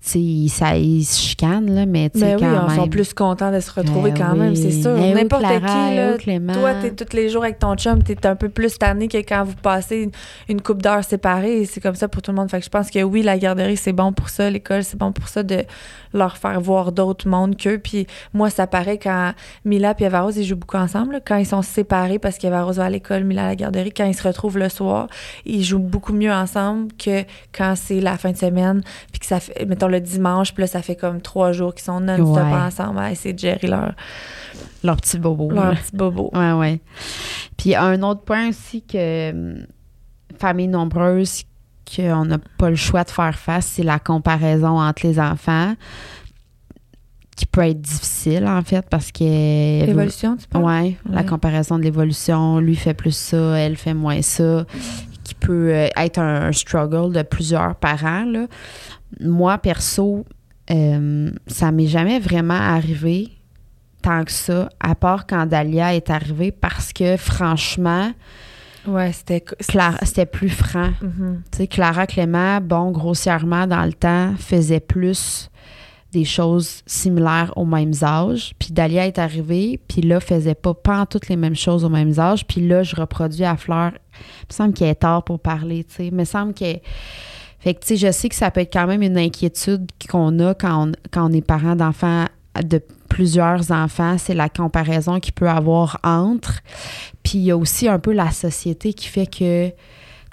S1: Tu sais, ils, ça, ils se chicanent, là, mais tu sais,
S2: Ben oui,
S1: quand
S2: on
S1: même.
S2: sont plus contents de se retrouver
S1: Ben
S2: quand même, c'est sûr.
S1: Oui,
S2: N'importe qui, là,
S1: Clément.
S2: toi, t'es tous les jours avec ton chum, t'es un peu plus tanné que quand vous passez une, une coupe d'heures séparées. C'est comme ça pour tout le monde. Fait que je pense que oui, la garderie, c'est bon pour ça. L'école, c'est bon pour ça de leur faire voir d'autres mondes qu'eux. Puis moi, ça paraît quand Mila et Eva Rose, ils jouent beaucoup ensemble. là. Quand ils sont séparés parce qu'Eva Rose va à l'école, Mila à la garderie, quand ils se retrouvent le soir, ils jouent beaucoup mieux ensemble que quand c'est la fin de semaine. Puis que ça fait, mettons, le dimanche, puis là, ça fait comme trois jours qu'ils sont non-stop
S1: Ouais.
S2: ensemble à essayer de gérer leur,
S1: Leur petit bobo.
S2: leur
S1: là.
S2: petit bobo.
S1: Ouais, ouais. Puis un autre point aussi que hum, famille nombreuse qu'on n'a pas le choix de faire face, c'est la comparaison entre les enfants qui peut être difficile, en fait, parce que.
S2: L'évolution, tu penses?
S1: Ouais, la comparaison de l'évolution. Lui fait plus ça, elle fait moins ça. Qui peut euh, être un, struggle de plusieurs parents, là. Moi, perso, euh, ça m'est jamais vraiment arrivé tant que ça, à part quand Dalia est arrivée, parce que franchement,
S2: Ouais, c'était.
S1: c'était plus franc.
S2: Mhm.
S1: Tu sais, Clara Clément, bon, grossièrement, dans le temps, faisait plus des choses similaires aux mêmes âges. Puis Dalia est arrivée, puis là, faisait pas, pas toutes les mêmes choses aux mêmes âges. Puis là, je reproduis à Fleur. Il me semble qu'il est tard pour parler, tu sais. Il me semble que. Fait que, tu sais, je sais que ça peut être quand même une inquiétude qu'on a quand on, quand on est parent d'enfants de plusieurs enfants, c'est la comparaison qu'il peut avoir entre. Puis il y a aussi un peu la société qui fait que, tu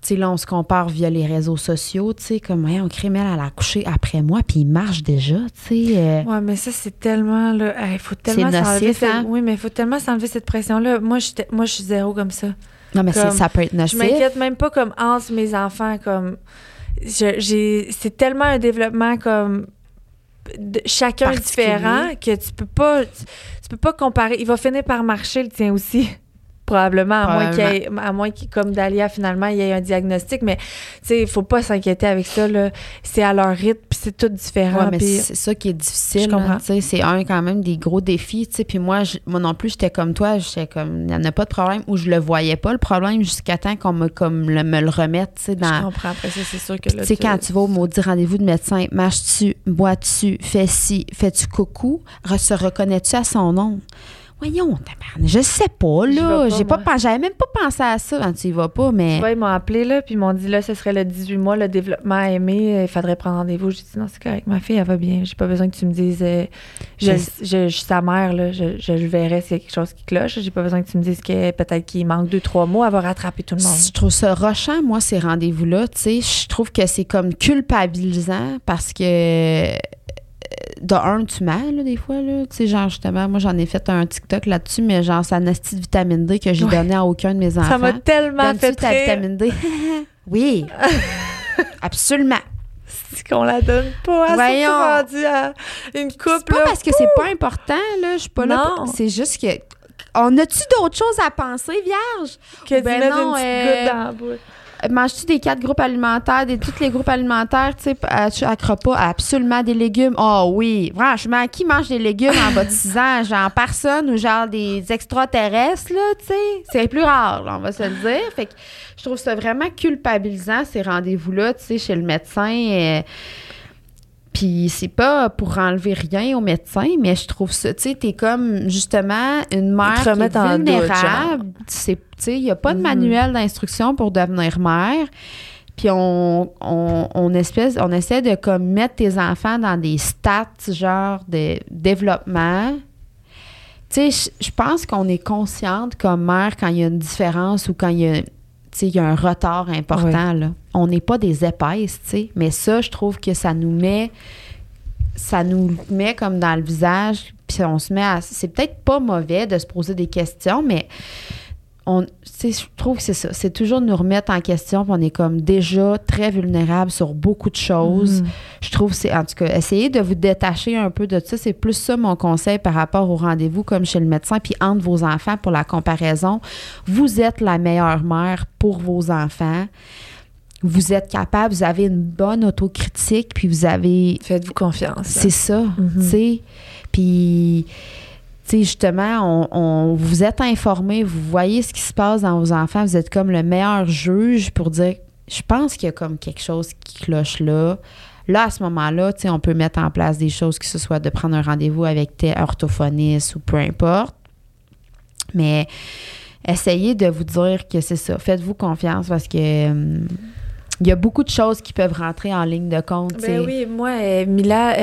S1: sais, là, on se compare via les réseaux sociaux, tu sais, comme, on crée elle a couché après moi, puis il marche déjà, tu sais. Euh.
S2: Ouais, mais ça, c'est tellement, là, il faut tellement s'enlever. Hein? Oui, mais il faut tellement s'enlever cette pression-là. Moi, moi, je suis zéro comme ça.
S1: Non, mais ça peut être nocif.
S2: Je m'inquiète même pas comme entre mes enfants, comme... j'ai c'est tellement un développement comme chacun différent que tu peux pas tu peux pas comparer. Il va finir par marcher le tien aussi Probablement, à moins qu'il à moins qu'il, comme Dalia, finalement, il y ait un diagnostic. Mais, tu sais, il faut pas s'inquiéter avec ça, là. C'est à leur rythme, puis c'est tout différent.
S1: mais c'est ça qui est difficile. Sais, c'est un, quand même, des gros défis, tu sais. Puis moi, moi non plus, j'étais comme toi. J'étais comme, il n'y en a pas de problème, ou je le voyais pas, le problème, jusqu'à temps qu'on me, comme, le, me le remette, tu sais, dans...
S2: Je comprends. Après ça, c'est sûr que
S1: Tu sais, quand tu vas au maudit rendez-vous de médecin, marches-tu, bois-tu, fais-ci, fais-tu coucou, se reconnais-tu à son nom? Voyons, je sais pas, là. J'ai pas, j'avais même pas pensé à ça quand tu y vas pas, mais.
S2: ils m'ont appelé, là, puis ils m'ont dit, là, ce serait le 18 mois, le développement aimé, il faudrait prendre rendez-vous. J'ai dit, non, c'est correct, ma fille, elle va bien. J'ai pas besoin que tu me dises, euh, je, je, suis sa mère, là, je, je verrai s'il y a quelque chose qui cloche. J'ai pas besoin que tu me dises que peut-être qu'il manque deux, trois mois, elle va rattraper tout le monde.
S1: Je trouve ça rochant, moi, ces rendez-vous-là, tu sais. Je trouve que c'est comme culpabilisant parce que de un, tu mets, là, des fois, là. Tu sais, genre, justement, moi, j'en ai fait un TikTok là-dessus, mais genre, c'est un de vitamine D que j'ai donné à aucun de mes enfants.
S2: Ça m'a tellement fait
S1: ta vitamine D? oui. Absolument.
S2: C'est qu'on la donne pas. Voyons. rendu à une coupe,
S1: C'est pas parce que c'est pas important, là. Je suis pas là. C'est juste que on a-tu d'autres choses à penser, vierge?
S2: Que ben non, une petite euh, goutte dans la bouche
S1: manges-tu des quatre groupes alimentaires, des tous les groupes alimentaires, tu sais, à, absolument des légumes? Oh oui, franchement, qui mange des légumes en bas de 6 ans? Genre personne ou genre des extraterrestres, là, tu sais? C'est plus rare, on va se le dire. Fait que je trouve ça vraiment culpabilisant, ces rendez-vous-là, tu sais, chez le médecin. Euh, puis c'est pas pour enlever rien au médecin, mais je trouve ça, tu sais, t'es comme justement une mère qui est vulnérable. Tu sais, il n'y a pas de mm-hmm. manuel d'instruction pour devenir mère. Puis on, on, on, espèce, on essaie de comme mettre tes enfants dans des stats genre de développement. Tu sais, je pense qu'on est consciente comme mère quand il y a une différence ou quand il y a il y a un retard important. Là. On n'est pas des épaisses, mais ça, je trouve que ça nous met ça nous met comme dans le visage, puis on se met à. C'est peut-être pas mauvais de se poser des questions, mais on, je trouve que c'est ça. C'est toujours nous remettre en question. Puis on est comme déjà très vulnérable sur beaucoup de choses. Mm-hmm. Je trouve c'est en tout cas essayez de vous détacher un peu de ça. C'est plus ça mon conseil par rapport au rendez-vous comme chez le médecin puis entre vos enfants pour la comparaison. Vous êtes la meilleure mère pour vos enfants. Vous êtes capable, vous avez une bonne autocritique puis vous avez
S2: faites-vous confiance.
S1: C'est ça, mm-hmm. tu sais. Puis sais, justement, on, vous êtes informé, vous voyez ce qui se passe dans vos enfants, vous êtes comme le meilleur juge pour dire, je pense qu'il y a comme quelque chose qui cloche là. Là, à ce moment-là, tu sais, on peut mettre en place des choses, que ce soit de prendre un rendez-vous avec tes orthophonistes ou peu importe. Mais essayez de vous dire que c'est ça. Faites-vous confiance parce que hum, il y a beaucoup de choses qui peuvent rentrer en ligne de compte.
S2: Ben oui, moi, euh, Mila,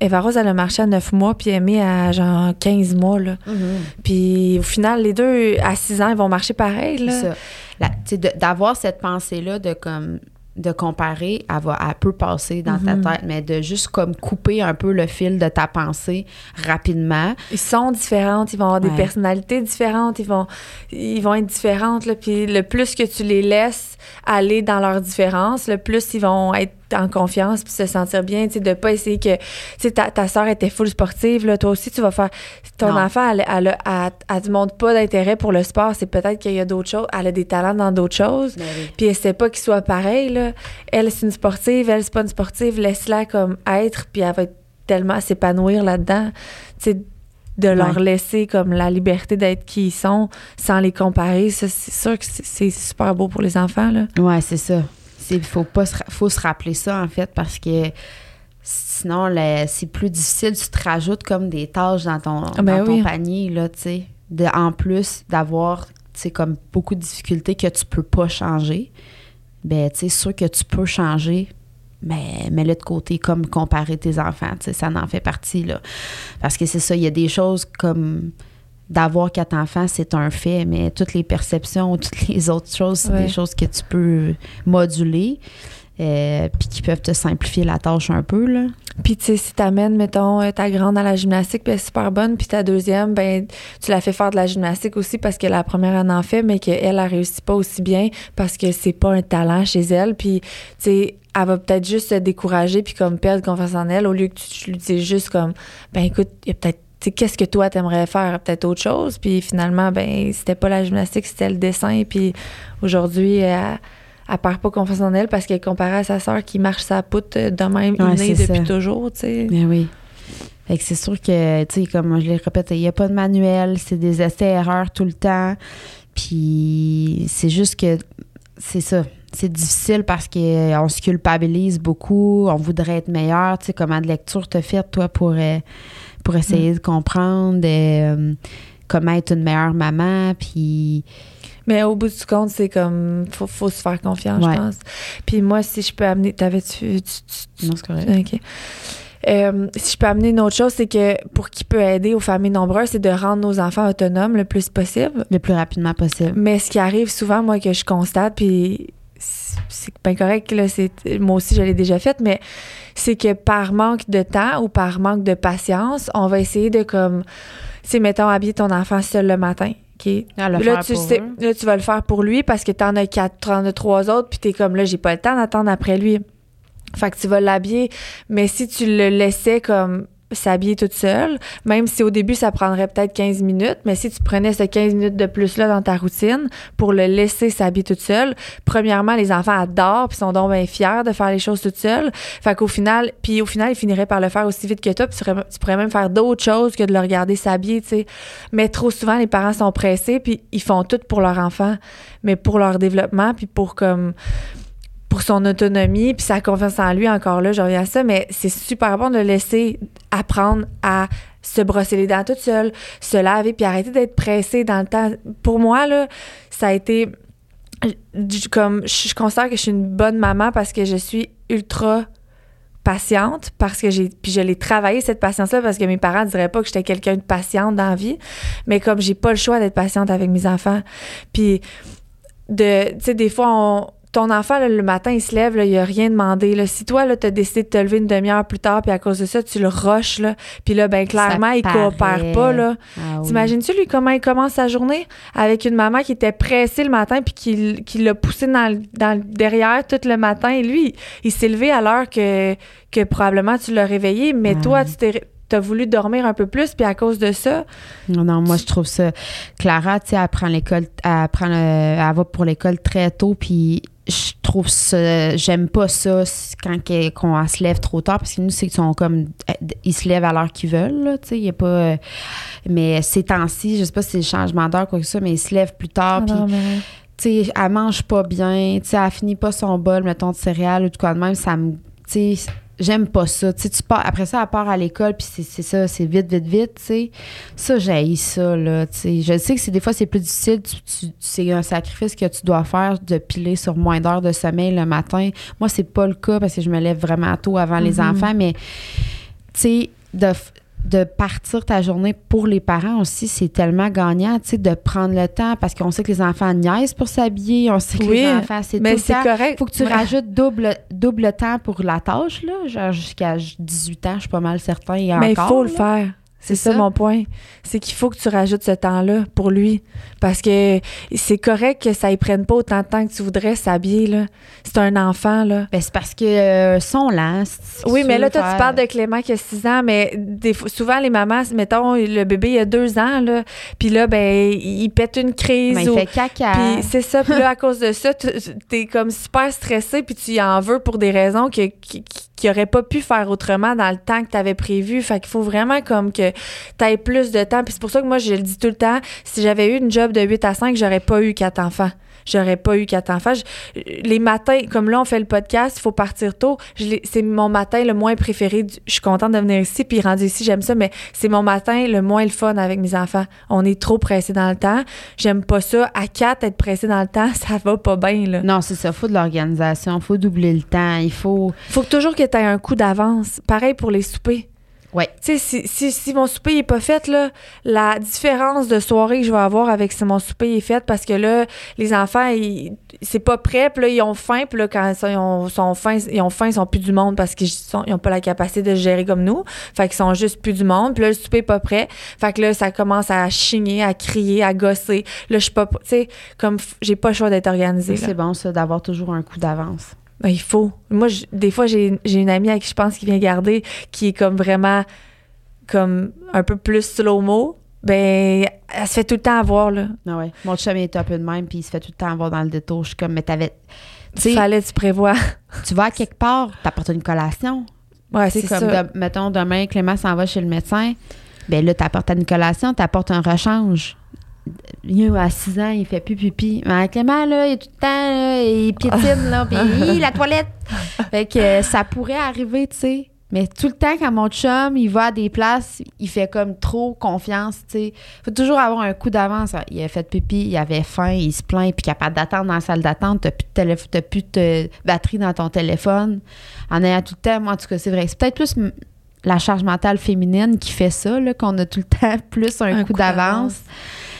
S2: Eva Rose, elle a marché à 9 mois, puis Aimée à genre 15 mois. Là. Mm-hmm. Puis au final, les deux, à 6 ans, ils vont marcher pareil. Là.
S1: Ça. D'avoir cette pensée-là de comme de comparer, elle, va, elle peut passer dans ta mhm. tête, mais de juste comme couper un peu le fil de ta pensée rapidement.
S2: Ils sont différentes, ils vont avoir des personnalités différentes, ils vont, ils vont être différentes. Là, puis le plus que tu les laisses aller dans leurs différences, le plus ils vont être en confiance, puis se sentir bien, tu sais, de pas essayer que, tu sais, ta, ta soeur était full sportive, là, toi aussi, tu vas faire, ton enfant, elle, elle, elle, elle, montre pas d'intérêt pour le sport, c'est peut-être qu'il y a d'autres choses, elle a des talents dans d'autres choses,
S1: Ben
S2: puis elle sait pas qu'il soit pareil, là. Elle, c'est une sportive, elle, c'est pas une sportive, laisse-la comme être, puis elle va tellement s'épanouir là-dedans, tu sais, de leur laisser comme la liberté d'être qui ils sont sans les comparer, ça, c'est sûr que c'est super beau pour les enfants, là.
S1: Ouais, c'est ça. Il faut, pas se, faut se rappeler ça, en fait, parce que sinon, c'est plus difficile. Tu te rajoutes comme des tâches dans ton,
S2: ah ben
S1: dans ton panier, là, tu sais. En plus d'avoir, tu sais, comme beaucoup de difficultés que tu peux pas changer, ben, tu sais, sûr que tu peux changer, mais mets-le de côté comme comparer tes enfants, tu sais, ça en fait partie, là. Parce que c'est ça, il y a des choses comme d'avoir quatre enfants, c'est un fait, mais toutes les perceptions, toutes les autres choses, c'est
S2: Ouais.
S1: des choses que tu peux moduler, euh, puis qui peuvent te simplifier la tâche un peu, là.
S2: Puis, tu sais, si t'amènes, mettons, euh, ta grande à la gymnastique, puis elle est super bonne, puis ta deuxième, ben, tu la fais faire de la gymnastique aussi parce que la première, elle en fait, mais qu'elle, elle réussit pas aussi bien parce que c'est pas un talent chez elle. Puis, tu sais, elle va peut-être juste se décourager puis comme perdre confiance en elle au lieu que tu, lui dises juste comme, ben, écoute, il y a peut-être qu'est-ce que toi t'aimerais faire? Peut-être autre chose? Puis finalement ben c'était pas la gymnastique c'était le dessin puis aujourd'hui elle, elle perd pas confiance en elle parce qu'elle est comparée à sa sœur qui marche sa poutre de même
S1: Ouais,
S2: innée depuis
S1: ça.
S2: toujours tu sais
S1: Mais oui. Fait que c'est sûr que, tu sais, comme je l'ai répété, il n'y a pas de manuel, c'est des essais-erreurs tout le temps. Puis c'est juste que, c'est ça, c'est difficile parce qu'on se culpabilise beaucoup, on voudrait être meilleur. Tu sais, comment de lecture t'as fait, toi, pour, euh, pour essayer de comprendre euh, comment être une meilleure maman, puis...
S2: Mais au bout du compte, c'est comme, faut, faut se faire confiance,
S1: Ouais.
S2: je pense. Puis moi, si je peux amener, t'avais-tu. tu- tu-
S1: Non, c'est correct.
S2: OK. Euh, si je peux amener une autre chose, c'est que pour qui peut aider aux familles nombreuses, c'est de rendre nos enfants autonomes le plus possible.
S1: Le plus rapidement possible.
S2: Mais ce qui arrive souvent, moi, que je constate, puis c'est bien correct, là, c'est, moi aussi, je l'ai déjà fait, mais c'est que par manque de temps ou par manque de patience, on va essayer de, comme, c'est mettons, habiller ton enfant seul le matin. OK?
S1: Le
S2: là, tu sais, là, tu vas le faire pour lui parce que t'en as quatre, t'en as trois autres, puis t'es comme là, j'ai pas le temps d'attendre après lui. Fait que tu vas l'habiller. Mais si tu le laissais comme s'habiller toute seule, même si au début ça prendrait peut-être 15 minutes, mais si tu prenais ce 15 minutes de plus là dans ta routine pour le laisser s'habiller toute seule, premièrement les enfants adorent puis sont donc bien fiers de faire les choses toute seule. Fait qu'au final, puis au final ils finiraient par le faire aussi vite que toi, puis tu, tu pourrais même faire d'autres choses que de le regarder s'habiller, tu sais. Mais trop souvent les parents sont pressés puis ils font tout pour leur enfant, mais pour leur développement puis pour comme pour son autonomie puis sa confiance en lui encore là je reviens à ça mais c'est super bon de laisser apprendre à se brosser les dents toute seule se laver puis arrêter d'être pressé dans le temps. Pour moi là ça a été comme je je considère que je suis une bonne maman parce que je suis ultra patiente parce que j'ai puis je l'ai travaillé cette patience là parce que mes parents diraient pas que j'étais quelqu'un de patiente dans la vie mais comme j'ai pas le choix d'être patiente avec mes enfants. Puis de tu sais des fois on ton enfant là, le matin il se lève là, il a rien demandé là. si toi là t'as décidé de te lever une demi-heure plus tard puis à cause de ça tu le rushes là puis là ben clairement il
S1: paraît.
S2: coopère pas là
S1: Ah oui.
S2: T'imagines-tu, lui, comment il commence sa journée avec une maman qui était pressée le matin puis qui, qui l'a poussé dans, le- dans le derrière tout le matin? Et lui, il, il s'est levé à l'heure que, que probablement tu l'as réveillé, mais toi, tu t'es as voulu dormir un peu plus, puis à cause de ça,
S1: Non, non, moi, je trouve ça. Clara, tu sais, elle prend l'école, elle, prend le- elle va pour l'école très tôt, puis je trouve ça. J'aime pas ça quand qu'on se lève trop tard, parce que nous, c'est qu'ils sont comme. Ils se lèvent à l'heure qu'ils veulent, tu sais, il y a pas. euh, mais ces temps-ci, je sais pas si c'est le changement d'heure, quoi que ça, mais ils se lèvent plus tard,
S2: Ah
S1: puis tu sais, elle mange pas bien, tu sais, elle finit pas son bol, mettons, de céréales ou de quoi de même, ça me, tu sais, j'aime pas ça, tu sais, tu pars, après ça, elle part à l'école, puis c'est ça, c'est vite, vite, vite, tu sais, ça, j'ai ça, là, tu sais, je sais que c'est des fois, c'est plus difficile, tu- tu- c'est un sacrifice que tu dois faire de piler sur moins d'heures de sommeil le matin, moi, c'est pas le cas, parce que je me lève vraiment tôt avant les
S2: Mhm.
S1: enfants, mais, tu sais, de de partir ta journée pour les parents aussi, c'est tellement gagnant, tu sais, de prendre le temps parce qu'on sait que les enfants niaisent pour s'habiller, on sait que
S2: Oui,
S1: les enfants, c'est
S2: mais c'est correct.
S1: Faut que tu
S2: Ouais.
S1: rajoutes double, double temps pour la tâche, là, genre jusqu'à 18 ans, je suis pas mal certain, et
S2: Mais il faut le faire. C'est ça, mon point. C'est qu'il faut que tu rajoutes ce temps-là pour lui. Parce que c'est correct que ça y prenne pas autant de temps que tu voudrais s'habiller, là. C'est un enfant, là.
S1: Ben, c'est parce que euh, son là.
S2: Oui, mais là, toi, tu parles de Clément qui a 6 ans, mais des souvent, les mamans, mettons, le bébé, il a 2 ans, là. Puis là, ben, il pète une crise.
S1: Mais il fait caca.
S2: Puis c'est ça. Puis là, à cause de ça, t'es comme super stressé, puis tu y en veux pour des raisons que, qui, qui aurait pas pu faire autrement dans le temps que tu avais prévu. Fait qu'il faut vraiment comme que tu aies plus de temps. Puis c'est pour ça que moi, je le dis tout le temps, si j'avais eu une job de 8 à 5, j'aurais pas eu quatre enfants j'aurais pas eu quatre enfants. les matins, comme là, on fait le podcast, il faut partir tôt. C'est mon matin le moins préféré. je suis contente de venir ici, puis rendu ici, j'aime ça, mais c'est mon matin le moins le fun avec mes enfants. On est trop pressé dans le temps. J'aime pas ça. À quatre, être pressé dans le temps, ça va pas bien, là.
S1: Non, c'est ça. Faut de l'organisation. Faut doubler le temps. Il faut.
S2: Faut toujours que tu aies un coup d'avance. Pareil pour les soupers.
S1: Ouais.
S2: Tu sais, si, si, mon souper n'est pas fait, là, la différence de soirée que je vais avoir avec si mon souper est fait, parce que là, les enfants, c'est pas prêt, puis là, ils ont faim, puis là, quand ils ont, sont faim, ils ont faim, ils sont plus du monde parce qu'ils n'ont pas la capacité de gérer comme nous. Fait qu'ils sont juste plus du monde, puis là, le souper n'est pas prêt. Fait que là, ça commence à chigner, à crier, à gosser. Là, je suis pas, tu sais, comme j'ai pas le choix d'être organisée.
S1: C'est bon, ça, d'avoir toujours un coup d'avance.
S2: Ben, il faut. Moi, des fois, j'ai une amie à qui je pense qui vient garder qui est comme vraiment comme un peu plus slow-mo. Ben, elle se fait tout le temps avoir, là.
S1: Ah ouais. Mon chum est un peu de même, puis il se fait tout le temps avoir dans le détour. Je suis comme, mais t'avais.
S2: Tu fallait, tu prévois.
S1: tu vas à quelque part, t'apportes une collation.
S2: Ouais, c'est comme,
S1: mettons, demain, Clément s'en va chez le médecin. Ben là, t'apportes une collation, t'apportes un rechange il à 6 ans, il fait plus pipi. Mais Clément, là, il est tout le temps, il piétine, là, puis la toilette. Fait que euh, ça pourrait arriver, tu sais. Mais tout le temps, quand mon chum, il va à des places, il fait comme trop confiance, tu sais. faut toujours avoir un coup d'avance. Il a fait pipi, il avait faim, il se plaint, puis capable d'attendre dans la salle d'attente, t'as plus de plus de batterie dans ton téléphone. En ayant tout le temps, moi, en tout cas, c'est vrai. C'est peut-être plus la charge mentale féminine qui fait ça, qu'on a tout le temps plus un, coup, d'avance.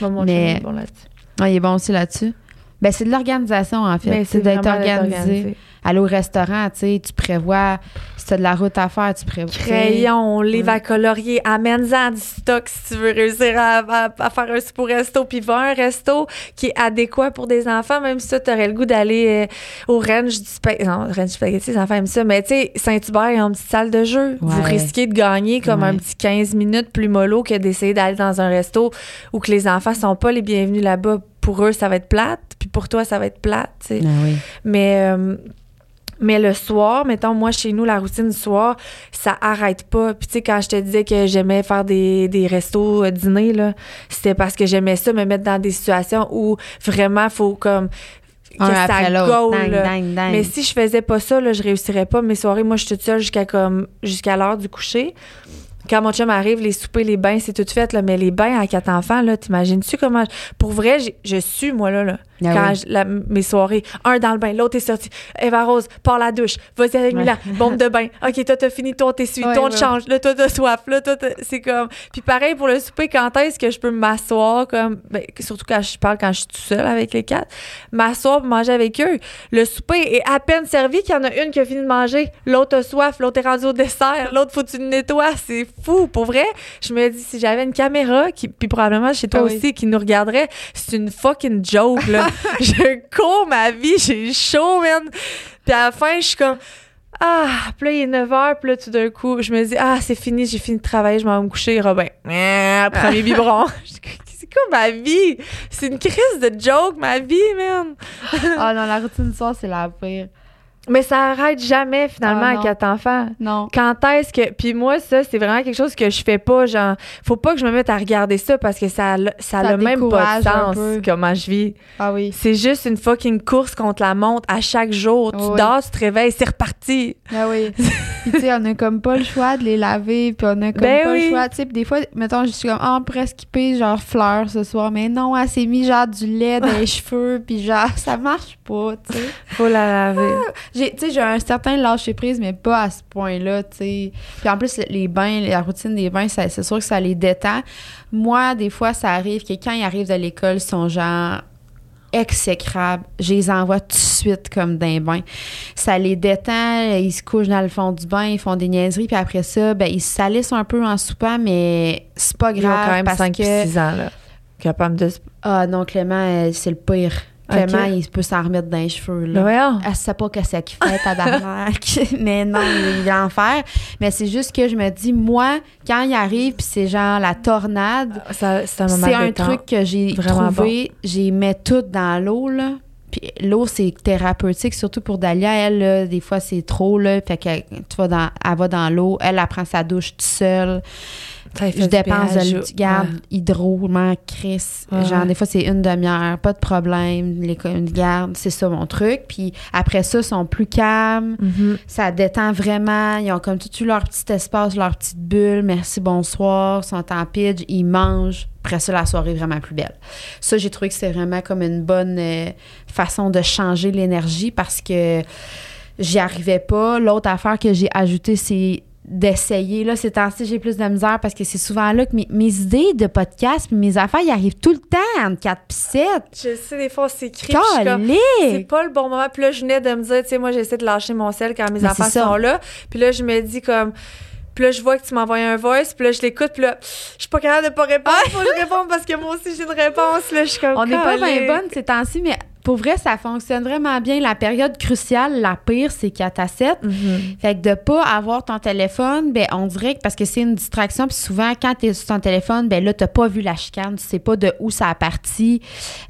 S2: mais bon là-dessus.
S1: Ah, il est bon aussi là-dessus. Ben, c'est de l'organisation, en fait. Ben, c'est d'être organisé aller au restaurant, tu prévois, si tu as de la route à faire, tu prévois.
S2: Crayon, livre à colorier, amène-en du stock si tu veux réussir à, faire un super resto, puis va à un resto qui est adéquat pour des enfants, même si tu aurais le goût d'aller euh, au Range du Spaghetti. Non, Range du Spaghetti, les enfants aiment ça, mais tu sais, Saint-Hubert, il y a une petite salle de jeu. Vous risquez de gagner comme un petit 15 minutes plus mollo que d'essayer d'aller dans un resto où que les enfants sont pas les bienvenus là-bas. Pour eux, ça va être plate, puis pour toi, ça va être plate.
S1: Ah oui.
S2: Mais... Euh, mais le soir, mettons, moi, chez nous, la routine du soir, ça arrête pas. Puis, tu sais, quand je te disais que j'aimais faire des, des restos euh, dîner, là, c'était parce que j'aimais ça, me mettre dans des situations où vraiment, faut comme que ça go, Mais si je faisais pas ça, là, je réussirais pas. Mes soirées, moi, je suis toute seule jusqu'à comme jusqu'à l'heure du coucher quand mon chum arrive, les soupers, les bains, c'est tout fait, là, mais les bains à quatre enfants, là, t'imagines-tu comment? Pour vrai, je suis, moi, là, là. Ah quand mes soirées, un dans le bain, l'autre est sorti. Eva Rose, par la douche, vas-y avec ouais. bombe de bain. OK, toi, t'as fini ton t'essuie, ouais, ton change, là, toi, t'as soif, là, toi, c'est comme. Puis pareil pour le souper, quand est-ce que je peux m'asseoir, comme. Ben, surtout quand je parle quand je suis tout seul avec les quatre, m'asseoir pour manger avec eux. Le souper est à peine servi qu'il y en a une qui a fini de manger, l'autre a soif, l'autre est rendu au dessert, l'autre, faut que tu le nettoies. C'est fou. Pour vrai, je me dis, si j'avais une caméra, qui, puis probablement chez toi ah aussi, qui nous regarderait, c'est une fucking joke, là. je cours ma vie, j'ai chaud, man. Puis à la fin, je suis comme. Ah, puis là, il est 9 h, puis là, tout d'un coup, je me dis, ah, c'est fini, j'ai fini de travailler, je m'en vais me coucher, Robin. Ah, premier biberon. c'est quoi ma vie? C'est une crise de joke, ma vie, man.
S1: ah non, la routine du soir, c'est la pire.
S2: Mais ça arrête jamais finalement à ah, quatre enfants.
S1: Non.
S2: Quand est-ce que puis moi ça c'est vraiment quelque chose que je fais pas genre faut pas que je me mette à regarder ça parce que ça ça, a même pas de sens comment je vis.
S1: Ah oui.
S2: C'est juste une fucking course contre la montre à chaque jour. tu dors, tu te réveilles, c'est reparti.
S1: Ah oui. puis tu sais on a comme pas le choix de les laver puis on a comme ben pas le choix tu sais des fois mettons je suis comme ah oh, presque skipper genre fleurs ce soir mais non elle s'est mis genre du lait dans les cheveux puis genre ça marche pas tu sais.
S2: Faut la laver.
S1: J'ai, j'ai un certain lâcher prise, mais pas à ce point-là, tu sais. Puis en plus, les bains, la routine des bains, c'est sûr que ça les détend. Moi, des fois, ça arrive que quand ils arrivent de l'école, ils sont genre exécrables. Je les envoie tout de suite comme d'un bain. Ça les détend, ils se couchent dans le fond du bain, ils font des niaiseries, puis après ça, ben, ils se salissent un peu en soupant, mais c'est pas grave.
S2: Ils ont quand même
S1: parce
S2: 5
S1: que...
S2: 6 ans, là. Capable de.
S1: Ah non, Clément, euh, c'est le pire. Clément,
S2: Ok.
S1: il peut s'en remettre dans les cheveux.
S2: Ben
S1: Là.
S2: voyons.
S1: Elle sait pas que c'est qu'il fait, tabarnak. mais non, il va en faire. Mais c'est juste que je me dis, moi, quand il arrive, puis c'est genre la tornade,
S2: Ça- C'est un moment
S1: truc que j'ai trouvé. J'ai mis tout dans l'eau, là. Puis l'eau, c'est thérapeutique, surtout pour Dalia. Elle, là, des fois, c'est trop, là. Fait que tu vas dans, elle va dans l'eau. Elle, elle prend sa douche toute seule. Je dépense de
S2: je-
S1: l- garde
S2: Ouais.
S1: hydro, Chris.
S2: Ouais,
S1: Genre, des fois, c'est une demi-heure, pas de problème. Les une garde, c'est ça mon truc. Puis après ça, ils sont plus calmes.
S2: Mhm.
S1: Ça détend vraiment. Ils ont comme tout eu leur petit espace, leur petite bulle. Merci, bonsoir. Ils sont en pidge, ils mangent. Après ça, la soirée est vraiment plus belle. Ça, j'ai trouvé que c'est vraiment comme une bonne euh, façon de changer l'énergie parce que j'y arrivais pas. L'autre affaire que j'ai ajoutée, c'est d'essayer. Là, ces temps-ci, j'ai plus de misère parce que c'est souvent là que mes, mes idées de podcast puis mes affaires, ils arrivent tout le temps entre 4 puis 7.
S2: Je sais, des fois, suis comme, C'est pas le bon moment. Puis là, je venais de me dire, tu sais, moi, j'essaie de lâcher mon sel quand mes
S1: Mais c'est ça.
S2: sont là. Puis là, je me dis comme. Puis là, je vois que tu m'envoies un voice, puis là, je l'écoute, puis là, je suis pas capable de pas répondre. Faut que je réponde parce que moi aussi, j'ai une réponse. Là, je suis comme.
S1: On n'est pas bien bonne ces temps-ci, mais pour vrai, ça fonctionne vraiment bien. La période cruciale, la pire, c'est 4 à 7.
S2: Mhm.
S1: Fait que de pas avoir ton téléphone, ben on dirait que parce que c'est une distraction, puis souvent quand tu es sur ton téléphone, ben là t'as pas vu la chicane, tu sais pas de où ça a parti.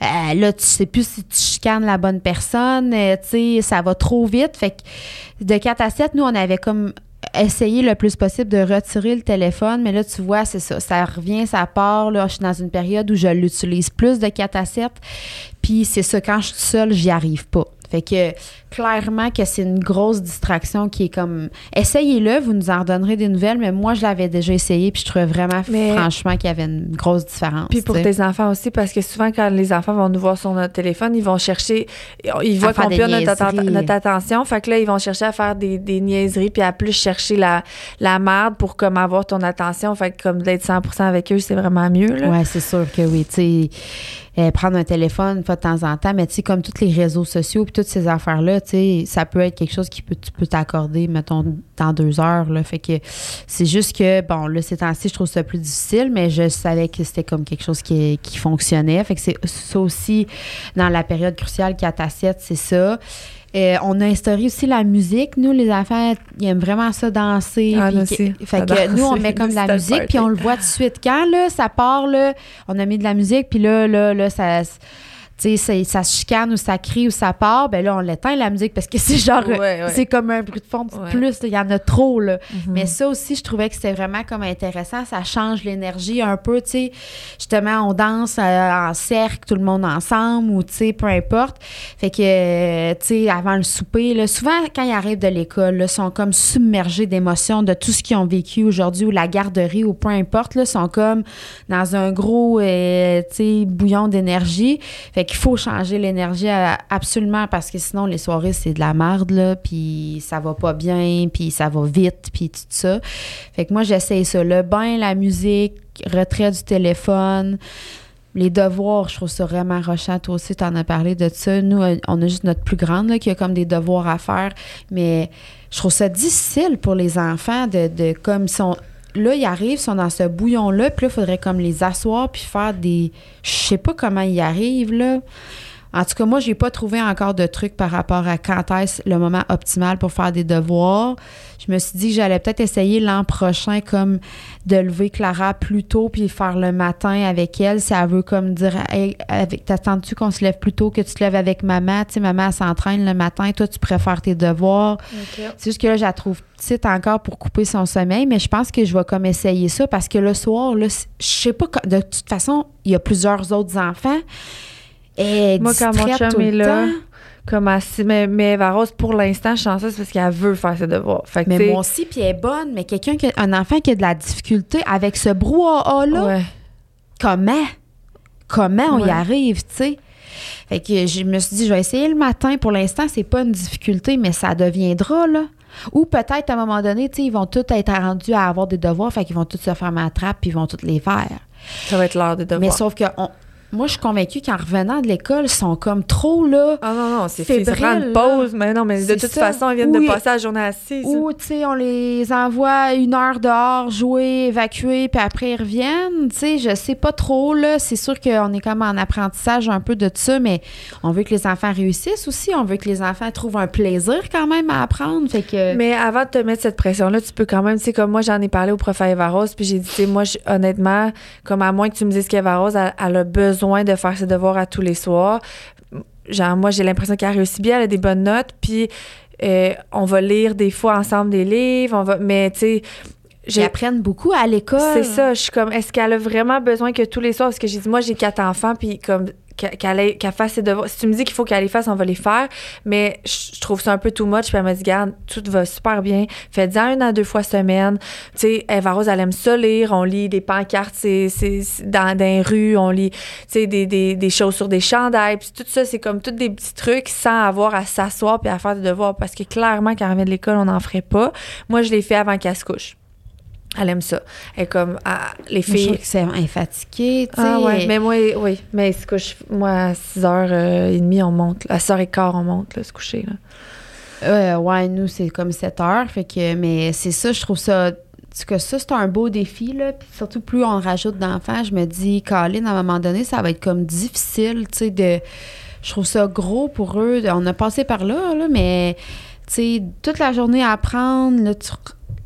S1: Euh, là tu sais plus si tu chicanes la bonne personne, euh, tu sais ça va trop vite. Fait que de 4 à 7, nous on avait comme essayé le plus possible de retirer le téléphone, mais là tu vois, c'est ça, ça revient, ça part là, je suis dans une période où je l'utilise plus de 4 à 7. Puis c'est ça quand je suis seule, j'y arrive pas. Fait que clairement que c'est une grosse distraction qui est comme essayez-le, vous nous en redonnerez des nouvelles, mais moi je l'avais déjà essayé puis je trouvais vraiment
S2: Mais-
S1: franchement qu'il y avait une grosse différence.
S2: Puis pour tes enfants aussi, parce que souvent, quand les enfants vont nous voir sur notre téléphone, ils vont chercher, ils voient qu'on perd notre, notre attention. Fait que là, ils vont chercher à faire des, des niaiseries, puis à plus chercher la, la merde pour comme avoir ton attention. Fait que comme d'être 100% avec eux, c'est vraiment mieux. Là.
S1: Ouais, c'est sûr que oui, tu sais euh, prendre un téléphone une fois de temps en temps, mais tu sais comme tous les réseaux sociaux puis toutes ces affaires là, tu ça peut être quelque chose qui peut tu peux t'accorder mettons dans deux heures là, fait que c'est juste que bon là ces temps-ci je trouve ça plus difficile, mais je savais que c'était comme quelque chose qui, qui fonctionnait, fait que c'est ça aussi dans la période cruciale 4 à 7, c'est ça. Euh, on a instauré aussi la musique. Nous, les enfants, ils aiment vraiment ça danser.
S2: Ah,
S1: que- fait que nous, on met comme de la musique, puis on le voit tout de suite. Quand là, ça part, là, on a mis de la musique, puis là, là, là, ça. Tu sais, ça, se chicane ou ça crie ou ça part, ben là, on l'éteint la musique parce que c'est genre.
S2: Ouais, ouais.
S1: C'est comme un bruit de fond de
S2: Ouais.
S1: plus, il y en a trop, là.
S2: Mhm.
S1: Mais ça aussi, je trouvais que c'était vraiment comme intéressant. Ça change l'énergie un peu, tu sais. Justement, on danse euh, en cercle, tout le monde ensemble, ou tu sais, peu importe. Fait que, euh, tu sais, avant le souper, là, souvent, quand ils arrivent de l'école, là, sont comme submergés d'émotions de tout ce qu'ils ont vécu aujourd'hui, ou la garderie, ou peu importe, là, sont comme dans un gros, euh, tu sais, bouillon d'énergie. Fait qu'il faut changer l'énergie absolument parce que sinon, les soirées, c'est de la merde, là, puis ça va pas bien, puis ça va vite, puis tout ça. Fait que moi, j'essaye ça. Le bain, la musique, retrait du téléphone. Les devoirs, je trouve ça vraiment rochant. Toi aussi, tu en as parlé de ça. Nous, euh, on a juste notre plus grande là, qui a comme des devoirs à faire. Mais je trouve ça difficile pour les enfants de, de comme ils sont. Là, ils arrivent, ils sont dans ce bouillon-là, puis là, il faudrait comme les asseoir puis faire des. Je sais pas comment ils arrivent, là. En tout cas, moi, j'ai pas trouvé encore de trucs par rapport à quand est-ce le moment optimal pour faire des devoirs. Je me suis dit que j'allais peut-être essayer l'an prochain comme de lever Clara plus tôt puis faire le matin avec elle si elle veut comme dire hey, avec t'attends-tu qu'on se lève plus tôt que tu te lèves avec maman, tu sais maman elle s'entraîne le matin, toi tu préfères tes devoirs. C'est juste que là, je la trouve petite encore pour couper son sommeil, mais je pense que je vais comme essayer ça parce que le soir, là, je sais pas, de toute façon, il y a plusieurs autres enfants.
S2: Moi, quand mon chum est là, comme assis, mais, mais Eva Rose, pour l'instant, je suis chanceuse parce qu'elle veut faire ses devoirs. Fait que,
S1: Mais moi aussi, puis elle est bonne, mais quelqu'un qui a, un enfant qui a de la difficulté avec ce brouhaha-là,
S2: ouais.
S1: comment? Comment on y arrive, tu sais? Fait que je me suis dit, je vais essayer le matin. Pour l'instant, c'est pas une difficulté, mais ça deviendra, là. Ou peut-être, à un moment donné, tu sais, ils vont tous être rendus à avoir des devoirs, fait qu'ils vont tous se faire ma trappe, puis ils vont tous les faire.
S2: Ça va être l'heure des devoirs.
S1: Mais sauf que on- moi, je suis convaincue qu'en revenant de l'école, ils sont comme trop là.
S2: Ah non, non, c'est
S1: Fébriles,
S2: prendre
S1: là.
S2: pause. Mais non, mais de toute
S1: ça.
S2: façon, ils viennent
S1: Oui.
S2: de passer la journée assise.
S1: Ou, tu sais, on les envoie une heure dehors, jouer, évacuer, puis après ils reviennent. Tu sais, je sais pas trop, là. C'est sûr qu'on est comme en apprentissage un peu de ça, mais on veut que les enfants réussissent aussi. On veut que les enfants trouvent un plaisir quand même à apprendre. Fait que.
S2: Mais avant de te mettre cette pression-là, tu peux quand même, tu sais, comme moi, j'en ai parlé au prof Eva Rose, puis j'ai dit, tu sais, moi, honnêtement, comme à moins que tu me dises qu'Eva Rose, elle, elle a besoin de faire ses devoirs à tous les soirs. Genre, moi, j'ai l'impression qu'elle réussit bien, elle a des bonnes notes, puis euh, on va lire des fois ensemble des livres, on va, mais tu sais,
S1: Ils
S2: j'ai
S1: apprennent beaucoup à l'école.
S2: C'est ça, je suis comme, est-ce qu'elle a vraiment besoin que tous les soirs, parce que j'ai dit, moi, j'ai quatre enfants, puis comme, qu'elle fasse ses devoirs. Si tu me dis qu'il faut qu'elle les fasse, on va les faire, mais je trouve ça un peu too much, puis elle m'a dit, garde, tout va super bien, faites-en une à deux fois semaine. Tu sais, Eva Rose, elle aime ça lire, on lit des pancartes dans, dans les rues, on lit, tu sais, des, des, des choses sur des chandails, puis tout ça, c'est comme tous des petits trucs sans avoir à s'asseoir puis à faire des devoirs, parce que clairement, quand elle revient de l'école, on n'en ferait pas. Moi, je l'ai fait avant qu'elle se couche. Elle aime ça. Elle est comme, ah, les
S1: je
S2: filles.
S1: c'est elle est fatiguée, tu sais.
S2: Ah ouais, mais moi, oui. Mais se couche, moi, à 6h30, on monte. À 6h15, on monte, là, se coucher. Là.
S1: Euh, ouais, nous, c'est comme 7 heures. Fait que, mais c'est ça, je trouve ça. c'est que ça, c'est un beau défi, là. Puis surtout, plus on rajoute d'enfants, je me dis, Colin, à un moment donné, ça va être comme difficile, tu sais, de. Je trouve ça gros pour eux. On a passé par là, là, mais, tu sais, toute la journée à apprendre, là, tu,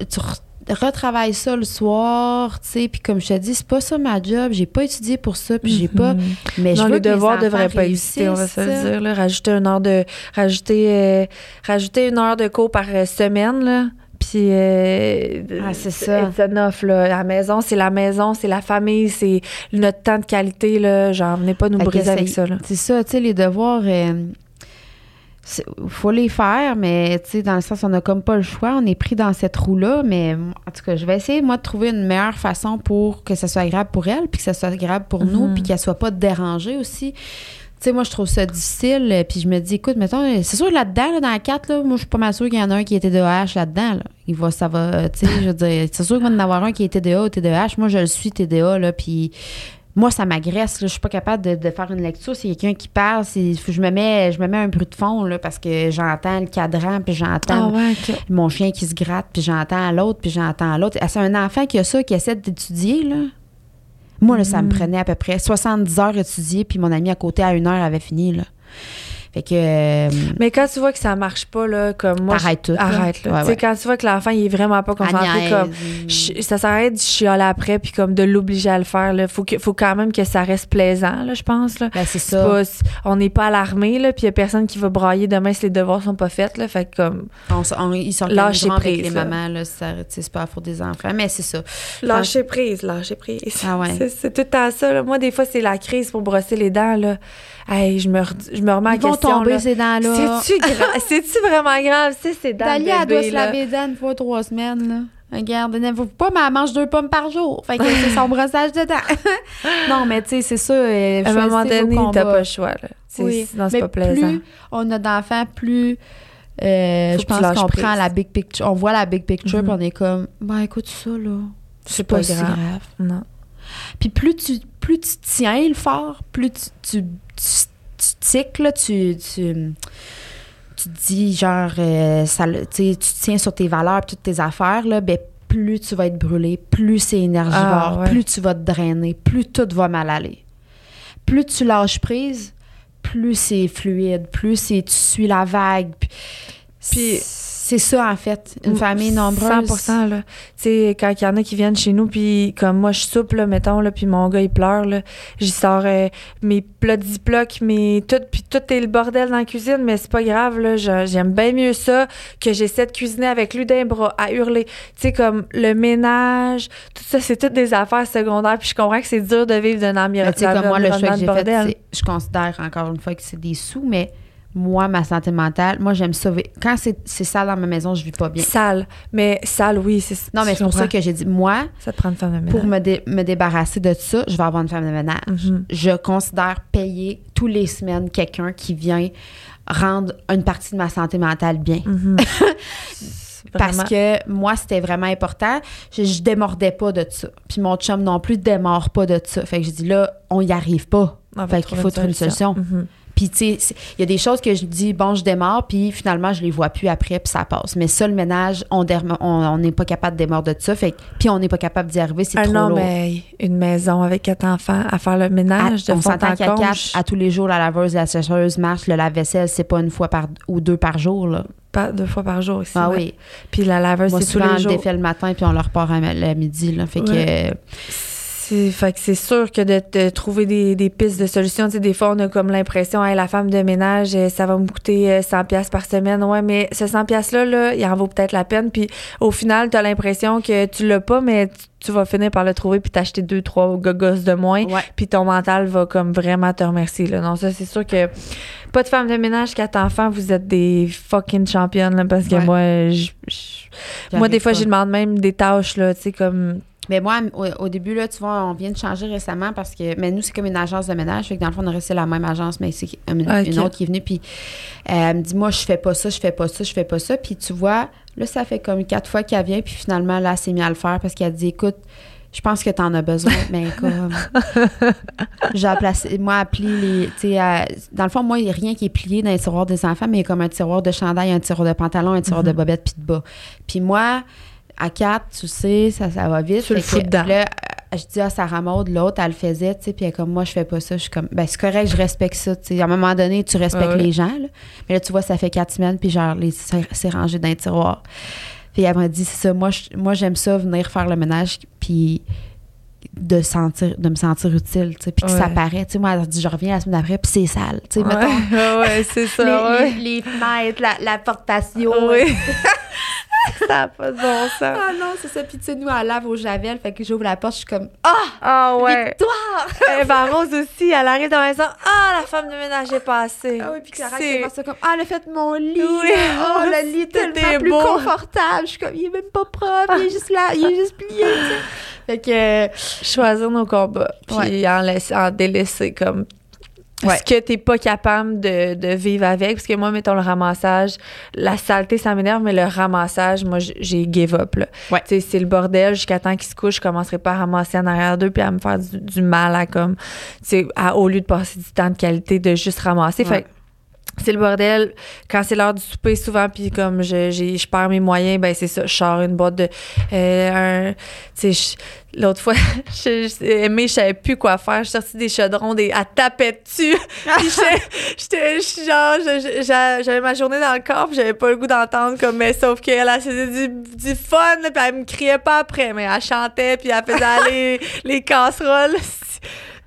S1: tu re- retravailles ça le soir, tu sais, puis comme je te dis, c'est pas ça ma job, j'ai pas étudié pour ça, puis j'ai pas... Mais je
S2: non,
S1: veux
S2: les
S1: que
S2: devraient pas exister, on va se le dire. Là. Rajouter une heure de rajouter euh, rajouter une heure de cours par euh, semaine là. Puis euh,
S1: Ah, c'est ça.
S2: It's enough, là. La maison, c'est la maison, c'est la famille, c'est notre temps de qualité là. Genre, venez pas nous
S1: Fait
S2: briser avec ça là.
S1: C'est ça, tu sais, les devoirs, faut les faire, mais tu sais, dans le sens, on n'a comme pas le choix. On est pris dans cette roue-là, mais en tout cas, je vais essayer, moi, de trouver une meilleure façon pour que ça soit agréable pour elle, puis que ça soit agréable pour nous,
S2: Mhm.
S1: puis qu'elle soit pas dérangée aussi. Tu sais, moi, je trouve ça difficile, puis je me dis, écoute, mettons, c'est sûr, là-dedans, là, dans la 4, là, moi, je suis pas mal sûre qu'il y en a un qui est TDAH là-dedans, là. Il va, ça va, tu sais, je veux dire, c'est sûr qu'il va en avoir un qui est TDA ou TDAH. Moi, je le suis TDA, là, puis moi, ça m'agresse. Je suis pas capable de, de faire une lecture. C'est quelqu'un qui parle. Je me, mets, je me mets un bruit de fond là, parce que j'entends le cadran, puis j'entends
S2: Ah ouais,
S1: mon chien qui se gratte, puis j'entends l'autre, puis j'entends l'autre. Ah, C'est un enfant qui a ça, qui essaie d'étudier. là. Moi, là, ça me
S2: Mm.
S1: prenait à peu près 70 heures à étudier, puis mon ami à côté, à une heure, avait fini. Là. Fait que. euh,
S2: Mais quand tu vois que ça marche pas là, comme moi,
S1: Arrête
S2: je-
S1: tout.
S2: Arrête là.
S1: Ouais, ouais.
S2: quand tu vois que l'enfant il est vraiment pas concentré
S1: Agnès,
S2: comme ça s'arrête de chialer après puis comme de l'obliger à le faire là faut que faut quand même que ça reste plaisant là je pense là
S1: ben, c'est ça.
S2: pas- on n'est pas alarmé là puis il y a personne qui va brailler demain si les devoirs sont pas faits là fait que comme
S1: On, s- on- ils sont
S2: Lâcher
S1: avec
S2: prise,
S1: les
S2: là.
S1: mamans, là, c'est pas à faute des enfants, mais c'est ça.
S2: lâcher prise lâcher prise
S1: Ah ouais.
S2: c'est, c'est tout le temps ça là. moi des fois c'est la crise pour brosser les dents là hey, je me je me remets
S1: vont
S2: question
S1: tomber ces dents-là.
S2: c'est-tu gra- vraiment grave? C'est ces dents de
S1: Dahlia, elle doit se laver les dents une fois trois semaines, là. Regarde, ne vous pas, mais elle mange deux pommes par jour. Fait que c'est son brossage de dents. non, mais tu sais, c'est ça. euh,
S2: à un moment donné t'as pas le choix là C'est-
S1: Oui,
S2: sinon c'est
S1: mais
S2: pas plaisant
S1: Plus on a d'enfants, plus euh,
S2: Faut
S1: je pense qu'on prend la big picture. On voit la big picture,
S2: Mhm.
S1: puis on est comme, ben écoute ça, là.
S2: c'est pas,
S1: si
S2: grave non
S1: Puis plus tu, plus tu tiens le fort, plus tu, tu, tu, tu tiques, là, tu, tu, tu dis, genre, euh, ça, tu tiens sur tes valeurs, toutes tes affaires, là, ben, plus tu vas être brûlé, plus c'est énergivore,
S2: Ah, ouais.
S1: plus tu vas te drainer, plus tout va mal aller. Plus tu lâches prise, plus c'est fluide, plus c'est tu suis la vague. Puis,
S2: Puis-
S1: c'est ça, en fait, une famille nombreuse.
S2: 100 là. Tu sais, quand il y en a qui viennent chez nous, puis comme moi, je soupe, là, mettons, là, puis mon gars, il pleure, là, j'y sors euh, mes plats de Ziploc, mes... Tout, puis tout est le bordel dans la cuisine, mais c'est pas grave, là. je- J'aime bien mieux ça que j'essaie de cuisiner avec lui d'un bras, à hurler. Tu sais, comme le ménage, tout ça, c'est toutes des affaires secondaires, puis je comprends que c'est dur de vivre d'un ambi-
S1: Mais tu sais,
S2: dans
S1: comme moi, le choix
S2: environnement
S1: que j'ai fait, je considère encore une fois que c'est des sous, mais moi, ma santé mentale, moi, j'aime sauver. Quand c'est sale dans ma maison, je vis pas bien.
S2: Sale. Mais sale, oui, c'est
S1: Non, mais c'est pour ça que j'ai dit, moi,
S2: Ça te prend une femme de ménage.
S1: pour me, dé- me débarrasser de ça, je vais avoir une femme de ménage.
S2: Mhm.
S1: Je considère payer tous les semaines quelqu'un qui vient rendre une partie de ma santé mentale bien.
S2: Mhm.
S1: Parce que moi, c'était vraiment important. Je, je démordais pas de ça. Puis mon chum non plus démord pas de ça. Fait que j'ai dit là, on y arrive pas.
S2: On
S1: Fait qu'il faut trouver une solution.
S2: Mhm.
S1: Puis, tu sais, il y a des choses que je dis, bon, je démarre, puis finalement, je les vois plus après, puis ça passe. Mais ça, le ménage, on n'est pas capable de démarrer de ça. Fait puis on n'est pas capable d'y arriver, c'est
S2: Ah
S1: trop
S2: non,
S1: lourd.
S2: mais une maison avec quatre enfants à faire le ménage
S1: À-
S2: de
S1: on s'entend
S2: en
S1: qu'à quatre, à tous les jours, la laveuse, la sécheuse marche, le lave-vaisselle, c'est pas une fois par ou deux par jour. Là.
S2: pas deux fois par jour ici.
S1: Ah
S2: ouais.
S1: oui.
S2: Puis la laveuse, c'est tous
S1: souvent,
S2: les
S1: on le
S2: jours.
S1: défait le matin, puis on le repart à midi. Là. Fait que,
S2: Ouais. C'est, fait que c'est sûr que de, de trouver des, des pistes de solutions, tu sais, des fois, on a comme l'impression, hey, la femme de ménage, euh, ça va me coûter euh, 100 pièces par semaine. Ouais, mais ce 100 pièces-là, là, il en vaut peut-être la peine. Puis au final, tu as l'impression que tu l'as pas, mais tu, tu vas finir par le trouver puis t'acheter deux, trois gogos de moins.
S1: ouais.
S2: Puis ton mental va comme vraiment te remercier. Là. Non, ça, c'est sûr que pas de femme de ménage, quatre enfants, vous êtes des fucking championnes, là, parce que
S1: Ouais.
S2: moi, je- je- moi, des fois, je demande même des tâches, là, tu sais, comme.
S1: Mais moi, au, au début, là, tu vois, on vient de changer récemment parce que. Mais nous, c'est comme une agence de ménage. Fait que dans le fond, on a resté la même agence, mais c'est une, autre qui est venue. Puis euh, elle me dit, moi, je fais pas ça, je fais pas ça, je fais pas ça. Puis tu vois, là, ça fait comme quatre fois qu'elle vient. Puis finalement, là, elle s'est mise à le faire parce qu'elle dit, écoute, je pense que tu en as besoin. mais comme. J'ai placé, moi, plier les. Tu sais, à- dans le fond, moi, il n'y a rien qui est plié dans les tiroirs des enfants, mais il y a comme un tiroir de chandail, un tiroir de pantalon, un tiroir de bobette puis de bas. Puis moi, à quatre, tu sais, ça, ça va vite.
S2: Tu le fous dedans.
S1: là, je dis à Sarah Maud, l'autre, elle le faisait, tu sais, puis elle comme, moi, je fais pas ça. Je suis comme, ben, c'est correct, je respecte ça, tu sais. À un moment donné, tu respectes
S2: ouais.
S1: les gens, là. Mais là, tu vois, ça fait quatre semaines, puis genre, les, c'est rangé dans les tiroirs. Puis elle m'a dit, c'est ça, moi, je- moi, j'aime ça, venir faire le ménage, puis de sentir de me sentir utile tu sais puis que ça paraît tu sais moi elle dit je reviens la semaine d'après puis c'est sale tu sais
S2: Ouais,
S1: mettons
S2: ouais, c'est ça.
S1: les,
S2: ouais.
S1: les- les fenêtres la, la porte patio.
S2: ça n'a pas de bon sens.
S1: ah non c'est ça puis tu sais nous elle lave au javel fait que j'ouvre la porte je suis comme ah
S2: Ah ouais.
S1: victoire
S2: Eva Rose aussi, elle arrive dans la maison. Ah, la femme de ménage est passée.
S1: ah oui puis Clara
S2: C'est-
S1: ça comme ah elle a fait mon lit
S2: Oui.
S1: oh le lit est tellement plus
S2: beau.
S1: confortable je suis comme il est même pas propre il est juste là il est juste plié tu sais fait que euh,
S2: Choisir nos combats, puis
S1: Ouais.
S2: en, laisser, en délaisser comme
S1: Ouais.
S2: ce que t'es pas capable de, de vivre avec. Parce que moi, mettons le ramassage, la saleté, ça m'énerve, mais le ramassage, moi, j'ai give up. Là.
S1: Ouais.
S2: C'est le bordel jusqu'à temps qu'ils se couchent, je commencerai pas à ramasser en arrière d'eux puis à me faire du, du mal à comme, à- au lieu de passer du temps de qualité, de juste ramasser.
S1: Ouais.
S2: Fait que c'est le bordel. Quand c'est l'heure du souper, souvent, puis comme je, j'ai- je perds mes moyens, ben c'est ça. Je sors une boîte de. euh, l'autre fois, je, je, Aimée, je savais plus quoi faire. Je suis sortie des chaudrons, des, elle tapait dessus. j'étais- genre, j'avais ma journée dans le corps, j'avais pas le goût d'entendre comme, mais sauf qu'elle, elle faisait du, du fun, puis elle me criait pas après, mais elle chantait, puis elle faisait aller les casseroles.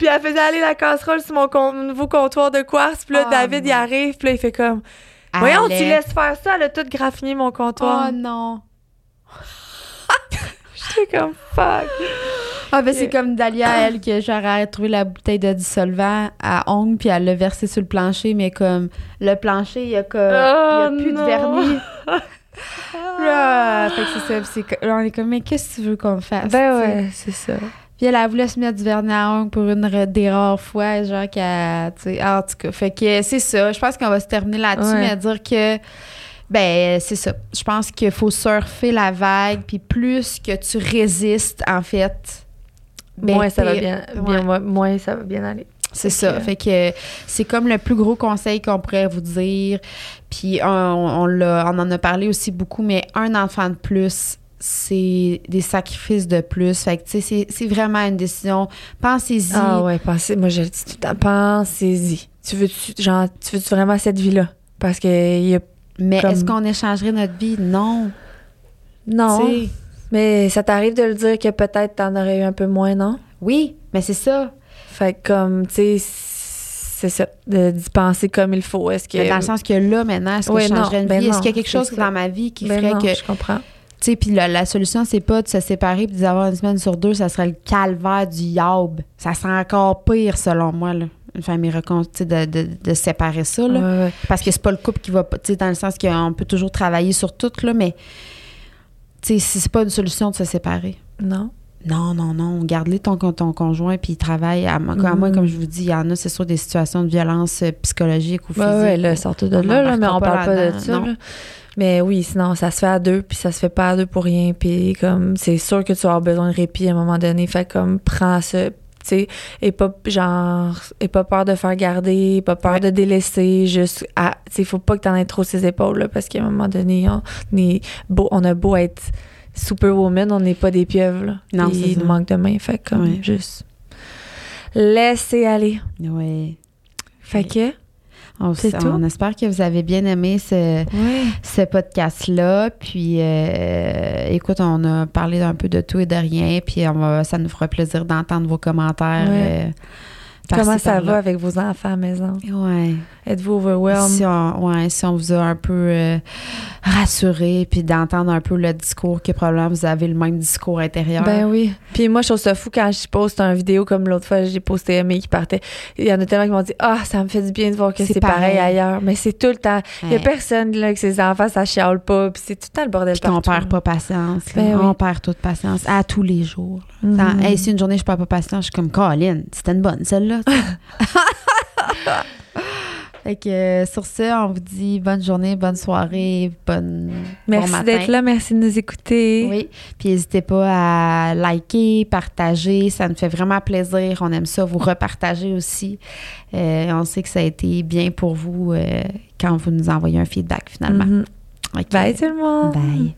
S2: Puis elle faisait aller la casserole sur mon con- nouveau comptoir de quartz. Puis là,
S1: Oh
S2: David, il
S1: non.
S2: arrive. Puis là, il fait comme... Voyons, tu laisses faire ça. Elle a tout graffiné mon comptoir.
S1: oh non
S2: J'étais comme, fuck.
S1: Ah, ben c'est comme Dalia, elle, que j'aurais trouvé la bouteille de dissolvant à ongles, puis elle l'a versé sur le plancher, mais comme le plancher, il y a, comme, il y a
S2: Oh,
S1: plus
S2: non.
S1: de vernis. Là, fait que c'est ça, c'est là, on est comme, mais qu'est-ce que tu veux qu'on fasse?
S2: Ben ouais, c'est ça.
S1: Puis elle, elle voulait se mettre du vernis à ongles pour une des rares fois, genre qu'elle, tu sais, en tout cas. Fait que c'est ça, je pense qu'on va se terminer là-dessus,
S2: Ouais.
S1: mais à dire que, ben, c'est ça. Je pense qu'il faut surfer la vague, puis plus que tu résistes, en fait, ben,
S2: moins ça va bien,
S1: ouais.
S2: bien- moins- moins ça va bien aller.
S1: C'est ça. Fait que c'est comme le plus gros conseil qu'on pourrait vous dire. Puis on, on, l'a- on en a parlé aussi beaucoup, mais un enfant de plus, c'est des sacrifices de plus. Fait que, tu sais, c'est- c'est vraiment une décision. Pensez-y.
S2: Ah ouais, pensez, moi je le dis tout le temps, pensez-y. Tu veux genre, tu veux vraiment cette vie-là? Parce que y a...
S1: mais
S2: comme-
S1: est-ce qu'on échangerait notre vie? Non.
S2: Non, mais ça t'arrive de le dire que peut-être t'en aurais eu un peu moins, non?
S1: Oui, mais c'est ça.
S2: Fait que comme, tu sais, c'est ça, de- d'y penser comme il faut. Est-ce que...
S1: Mais dans le sens que là, maintenant, est-ce que
S2: Ouais,
S1: je changerais
S2: non,
S1: une
S2: ben
S1: vie? Est-ce qu'il y a quelque chose
S2: ça.
S1: dans ma vie qui
S2: Ben
S1: ferait
S2: non,
S1: que.
S2: je comprends.
S1: Tu sais, puis la, la solution, c'est pas de se séparer puis d'avoir une semaine sur deux, ça serait le calvaire du yaub. Ça serait encore pire, selon moi, là. Une famille recon, tu sais, de, de, de séparer ça, là.
S2: Ouais, ouais.
S1: Parce que c'est pas le couple qui va pas, tu sais, dans le sens qu'on peut toujours travailler sur tout, là, mais, c'est pas une solution de se séparer.
S2: Non.
S1: Non, non, non. Garde-les ton, ton conjoint puis il travaille. À, moi, à
S2: Mhm.
S1: moi, comme je vous dis, il y en a, c'est sûr, des situations de violence euh, psychologique ou physique.
S2: Ouais, ouais, là, sortez de là, là, mais on parle
S1: pas
S2: de ça. Mais oui, sinon, ça se fait à deux, puis ça se fait pas à deux pour rien. Puis comme, c'est sûr que tu vas avoir besoin de répit à un moment donné. Fait comme, prends ça, sais, et pas, genre, et pas peur de faire garder, pas peur de délaisser, juste, tu sais, faut pas que t'en aies trop ses épaules, là, parce qu'à un moment donné, on, est beau, on a beau être superwoman, on n'est pas des pieuvres, là.
S1: Non, c'est
S2: il
S1: ça.
S2: manque de main, fait comme,
S1: Ouais.
S2: juste, laissez aller.
S1: Oui.
S2: Fait que,
S1: On,
S2: C'est tout?
S1: on espère que vous avez bien aimé ce,
S2: ouais.
S1: ce podcast-là. Puis, euh, écoute, on a parlé un peu de tout et de rien. Puis, on va, ça nous fera plaisir d'entendre vos commentaires.
S2: Ouais.
S1: euh,
S2: Comment ça va avec vos enfants à la maison?
S1: Ouais.
S2: Êtes-vous overwhelmed?
S1: Si on, ouais, si on vous a un peu euh, rassuré, puis d'entendre un peu le discours, que probablement vous avez le même discours intérieur.
S2: Ben oui. Puis moi, je trouve ça fou quand je poste une vidéo comme l'autre fois, j'ai posté Aimé qui partait. Il y en a tellement qui m'ont dit Ah, ça me fait du bien de voir que
S1: C'est
S2: pareil.
S1: pareil.
S2: ailleurs. Mais c'est tout le temps. Il y a personne là, que ses enfants, ça chiale pas. Puis c'est tout le temps le bordel
S1: Puis
S2: partout.
S1: perd pas patience.
S2: Ben oui.
S1: On perd toute patience à tous les jours.
S2: Mhm.
S1: Hey, si une journée je perds pas patience, je suis comme Colin, c'était une bonne celle-là. fait que euh, sur ce, on vous dit bonne journée, bonne soirée, bonne bon
S2: Merci d'être là. Merci de nous écouter.
S1: Oui, puis n'hésitez pas à liker, partager, ça nous fait vraiment plaisir. On aime ça, vous repartager aussi. Euh, on sait que ça a été bien pour vous euh, quand vous nous envoyez un feedback finalement.
S2: Mhm.
S1: Ok.
S2: Bye tout le monde.
S1: Bye.